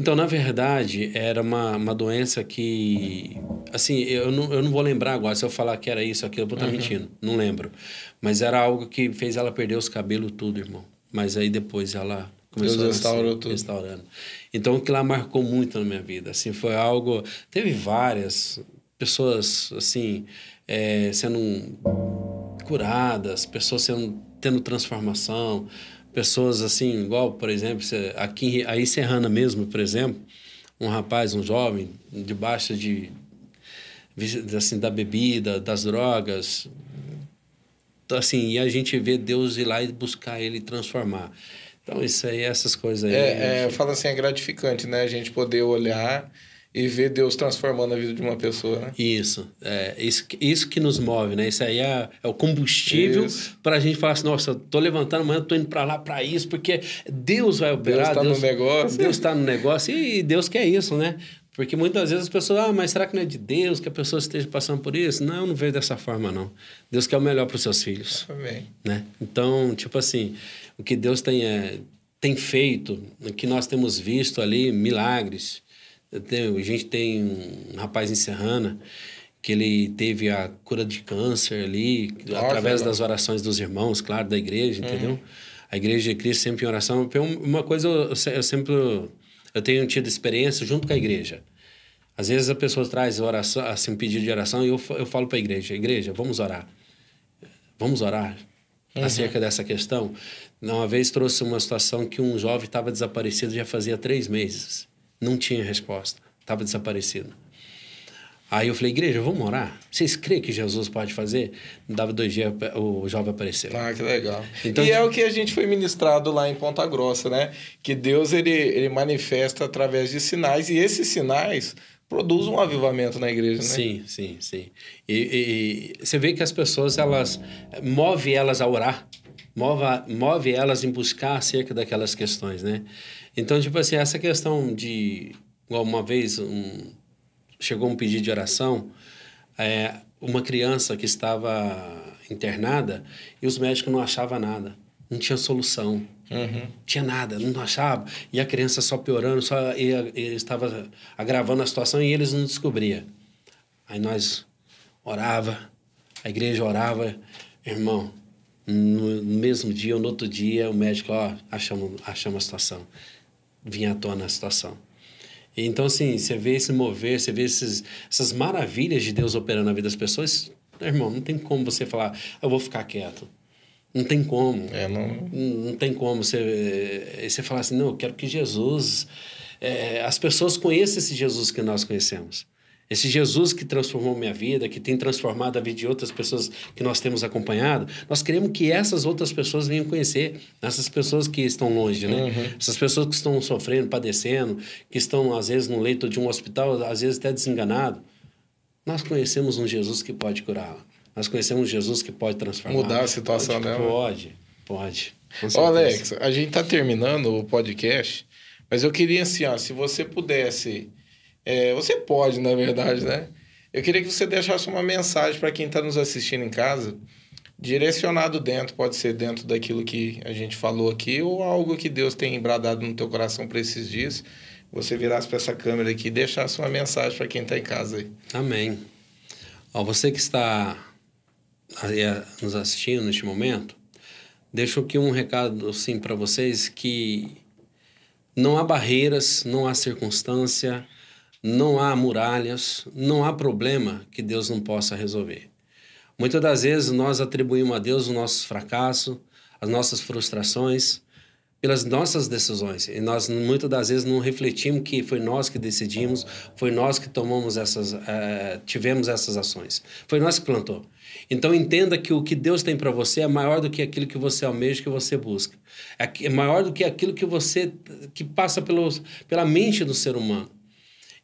Speaker 2: Então, na verdade, era uma, uma doença que. Assim, eu não, eu não vou lembrar agora. Se eu falar que era isso, aquilo, eu vou estar uhum. mentindo. Não lembro. Mas era algo que fez ela perder os cabelos, tudo, irmão. Mas aí depois ela começou
Speaker 1: Deus restaurou tudo.
Speaker 2: Restaurando. Então, o que lá marcou muito na minha vida. Assim, foi algo. Teve várias pessoas, assim, é, sendo curadas, pessoas sendo, tendo transformação pessoas assim, igual, por exemplo, aqui aí Serrana mesmo, por exemplo, um rapaz, um jovem, debaixo de assim da bebida, das drogas, então, assim, e a gente vê Deus ir lá e buscar ele transformar. Então, isso aí, essas coisas aí.
Speaker 1: É, é, eu falo assim, é gratificante, né? A gente poder olhar e ver Deus transformando a vida de uma pessoa, né?
Speaker 2: Isso. É, isso, isso que nos move, né? Isso aí é, é o combustível para a gente falar assim, nossa, tô levantando amanhã, tô indo para lá para isso, porque Deus vai operar.
Speaker 1: Deus está no negócio.
Speaker 2: Deus está no negócio e Deus quer isso, né? Porque muitas vezes as pessoas, ah, mas será que não é de Deus que a pessoa esteja passando por isso? Não, eu não vejo dessa forma, não. Deus quer o melhor para os seus filhos.
Speaker 1: Amém.
Speaker 2: Né? Então, tipo assim, o que Deus tem, é, tem feito, o que nós temos visto ali, milagres, tenho, a gente tem um rapaz em Serrana que ele teve a cura de câncer ali, Nossa, através das orações dos irmãos, claro, da igreja, entendeu? Uhum. A igreja de Cristo sempre em oração. Uma coisa eu, eu sempre eu tenho tido experiência junto com a igreja. Às vezes a pessoa traz oração, assim, um pedido de oração e eu, eu falo para a igreja, igreja, vamos orar. Vamos orar uhum. acerca dessa questão. Uma vez trouxe uma situação que um jovem estava desaparecido já fazia três meses. Não tinha resposta. Estava desaparecido. Aí eu falei, igreja, vamos orar? Vocês creem que Jesus pode fazer? Não dava dois dias, o jovem apareceu.
Speaker 1: Ah, que legal. Então, e é o que a gente foi ministrado lá em Ponta Grossa, né? Que Deus, ele, ele manifesta através de sinais, e esses sinais produzem um avivamento na igreja, né?
Speaker 2: Sim, sim, sim. E, e, você vê que as pessoas, elas... Move elas a orar. Move, move elas em buscar acerca daquelas questões, né? Então, tipo assim, essa questão de... Uma vez, um chegou um pedido de oração, é, uma criança que estava internada e os médicos não achavam nada, não tinha solução. Uhum. Tinha nada, não achava. E a criança só piorando, só estava agravando a situação e eles não descobriam. Aí nós orava, a igreja orava, irmão. No mesmo dia ou no outro dia, o médico, ó, achamos, achamos a situação. Vinha à tona a situação. Então, assim, você vê esse mover, você vê esses, essas maravilhas de Deus operando na vida das pessoas, irmão, não tem como você falar, eu vou ficar quieto. Não tem como.
Speaker 1: É, não...
Speaker 2: não tem como você, você falar assim, não, eu quero que Jesus. É, as pessoas conheçam esse Jesus que nós conhecemos. Esse Jesus que transformou minha vida, que tem transformado a vida de outras pessoas que nós temos acompanhado, nós queremos que essas outras pessoas venham conhecer, essas pessoas que estão longe, né? Uhum. Essas pessoas que estão sofrendo, padecendo, que estão às vezes no leito de um hospital, às vezes até desenganado. Nós conhecemos um Jesus que pode curar. Nós conhecemos um Jesus que pode transformar.
Speaker 1: Mudar a situação
Speaker 2: pode,
Speaker 1: dela.
Speaker 2: Pode, pode.
Speaker 1: Ô Alex, a gente está terminando o podcast, mas eu queria assim, ó, se você pudesse é, você pode, na verdade, né? Eu queria que você deixasse uma mensagem para quem está nos assistindo em casa, direcionado dentro, pode ser dentro daquilo que a gente falou aqui, ou algo que Deus tem embradado no teu coração para esses dias. Você virasse para essa câmera aqui e deixasse uma mensagem para quem está em casa aí.
Speaker 2: Amém. Ó, você que está aí, nos assistindo neste momento, deixo aqui um recado assim para vocês que não há barreiras, não há circunstância, não há muralhas, não há problema que Deus não possa resolver. Muitas das vezes nós atribuímos a Deus o nosso fracasso, as nossas frustrações, pelas nossas decisões. E nós muitas das vezes não refletimos que foi nós que decidimos, foi nós que tomamos essas, uh, tivemos essas ações. Foi nós que plantou. Então entenda que o que Deus tem para você é maior do que aquilo que você almeja, que você busca. É maior do que aquilo que você que passa pelo, pela mente do ser humano.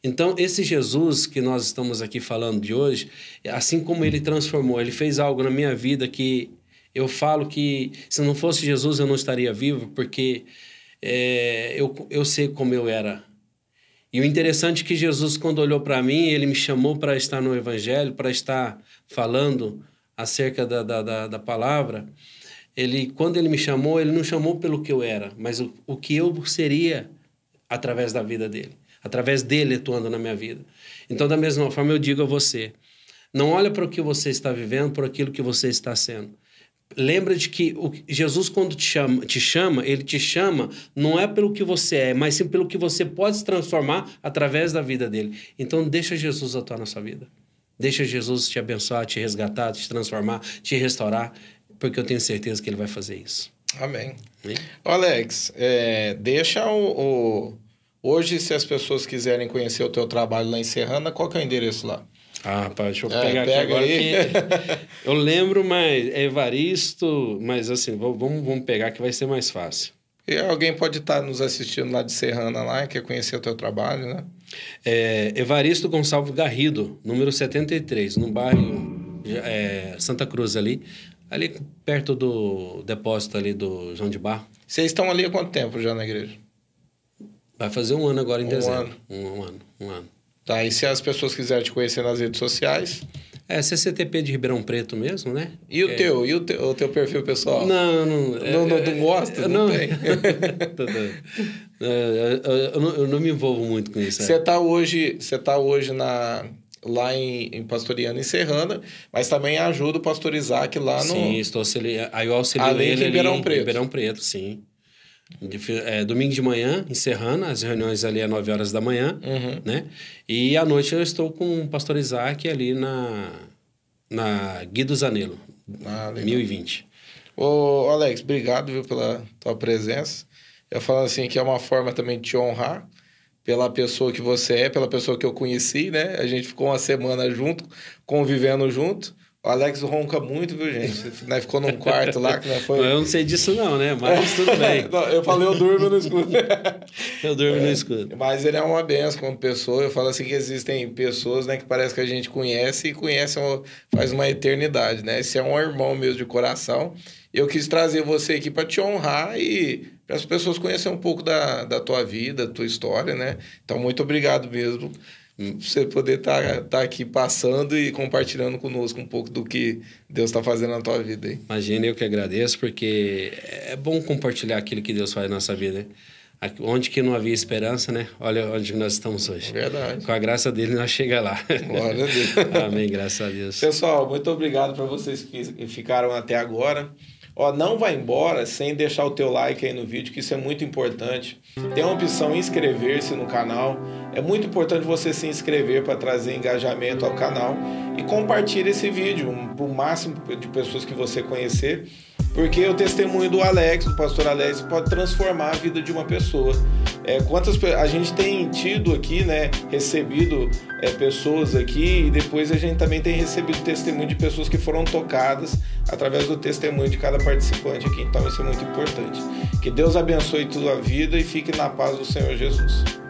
Speaker 2: Então, esse Jesus que nós estamos aqui falando de hoje, assim como ele transformou, ele fez algo na minha vida que eu falo que se não fosse Jesus eu não estaria vivo, porque é, eu, eu sei como eu era. E o interessante é que Jesus, quando olhou para mim, ele me chamou para estar no Evangelho, para estar falando acerca da, da, da, da, palavra. Ele, quando ele me chamou, ele não chamou pelo que eu era, mas o, o que eu seria através da vida dele através dele atuando na minha vida. Então, da mesma forma, eu digo a você: não olha para o que você está vivendo, por aquilo que você está sendo. Lembra de que o, Jesus, quando te chama, te chama, ele te chama não é pelo que você é, mas sim pelo que você pode se transformar através da vida dele. Então, deixa Jesus atuar na sua vida. Deixa Jesus te abençoar, te resgatar, te transformar, te restaurar, porque eu tenho certeza que ele vai fazer isso.
Speaker 1: Amém. Amém? Alex, é, deixa o, o Hoje, se as pessoas quiserem conhecer o teu trabalho lá em Serrana, qual que é o endereço lá?
Speaker 2: Ah, pá, deixa eu é, pegar pega aqui agora. Eu lembro, mas é Evaristo, mas assim, vamos, vamos pegar que vai ser mais fácil.
Speaker 1: E alguém pode estar nos assistindo lá de Serrana lá, quer conhecer o teu trabalho, né?
Speaker 2: É, Evaristo Gonçalves Garrido, número 73, no bairro é, Santa Cruz ali, ali perto do depósito ali do João de Barro.
Speaker 1: Vocês estão ali há quanto tempo já na igreja?
Speaker 2: Vai fazer um ano agora em
Speaker 1: Um
Speaker 2: dezembro.
Speaker 1: ano.
Speaker 2: Um, um ano, um ano.
Speaker 1: Tá, e se as pessoas quiserem te conhecer nas redes sociais?
Speaker 2: É CCTP de Ribeirão Preto mesmo, né?
Speaker 1: E o
Speaker 2: É.
Speaker 1: teu? E o teu, o teu perfil pessoal?
Speaker 2: Não, não.
Speaker 1: Não- não- não gosta? Não tem? *laughs*
Speaker 2: Tá, tá. É, eu, não, eu não me envolvo muito com isso. é.
Speaker 1: Você está hoje, você tá hoje na, lá em, em Pastoriana, em Serrana, mas também ajuda o Pastor Isaac lá no...
Speaker 2: Sim, estou auxiliando. Aí eu auxilio
Speaker 1: Ali em
Speaker 2: ele
Speaker 1: Ribeirão
Speaker 2: em
Speaker 1: Preto.
Speaker 2: Ribeirão Preto, sim. É, domingo de manhã, em Serrana, as reuniões ali é 9 horas da manhã,
Speaker 1: Uhum.
Speaker 2: né? E à noite eu estou com o pastor Isaac ali na, na Guido Zanelo,
Speaker 1: Ah, legal.
Speaker 2: 1020.
Speaker 1: Ô, Alex, obrigado viu, pela tua presença. Eu falo assim que é uma forma também de te honrar pela pessoa que você é, pela pessoa que eu conheci, né? A gente ficou uma semana junto, convivendo junto. O Alex ronca muito, viu, gente? Né? Ficou num quarto lá que não foi.
Speaker 2: Eu não sei disso não, né? Mas tudo *laughs* bem.
Speaker 1: Não, eu falei, eu durmo no escuro. *laughs*
Speaker 2: Eu durmo no escuro.
Speaker 1: Mas ele é uma benção como pessoa. Eu falo assim que existem pessoas, né, que parece que a gente conhece e conhece uma- faz uma eternidade, né? Esse é um irmão mesmo de coração. Eu quis trazer você aqui para te honrar e para as pessoas conhecerem um pouco da, da tua vida, da tua história, né? Então, muito obrigado mesmo você poder estar aqui passando e compartilhando conosco um pouco do que Deus está fazendo na tua vida aí.
Speaker 2: Imagina, eu que agradeço, porque é bom compartilhar aquilo que Deus faz na nossa vida. né? Aqui- Onde que não havia esperança, né? Olha onde nós estamos hoje.
Speaker 1: Verdade.
Speaker 2: Com a graça dele, nós chega lá.
Speaker 1: Glória a Deus. *laughs*
Speaker 2: Amém, graças a Deus.
Speaker 1: Pessoal, muito obrigado para vocês que ficaram até agora. Ó, não vai embora sem deixar o teu like aí no vídeo, que isso é muito importante. Tem a opção inscrever-se no canal. É muito importante você se inscrever para trazer engajamento ao canal e compartilhe esse vídeo para o máximo de pessoas que você conhecer, porque o testemunho do Alex, do pastor Alex, pode transformar a vida de uma pessoa. É, quantas a gente tem tido aqui, né, recebido é, pessoas aqui e depois a gente também tem recebido testemunho de pessoas que foram tocadas através do testemunho de cada participante aqui. Então isso é muito importante. Que Deus abençoe tua vida e fique na paz do Senhor Jesus.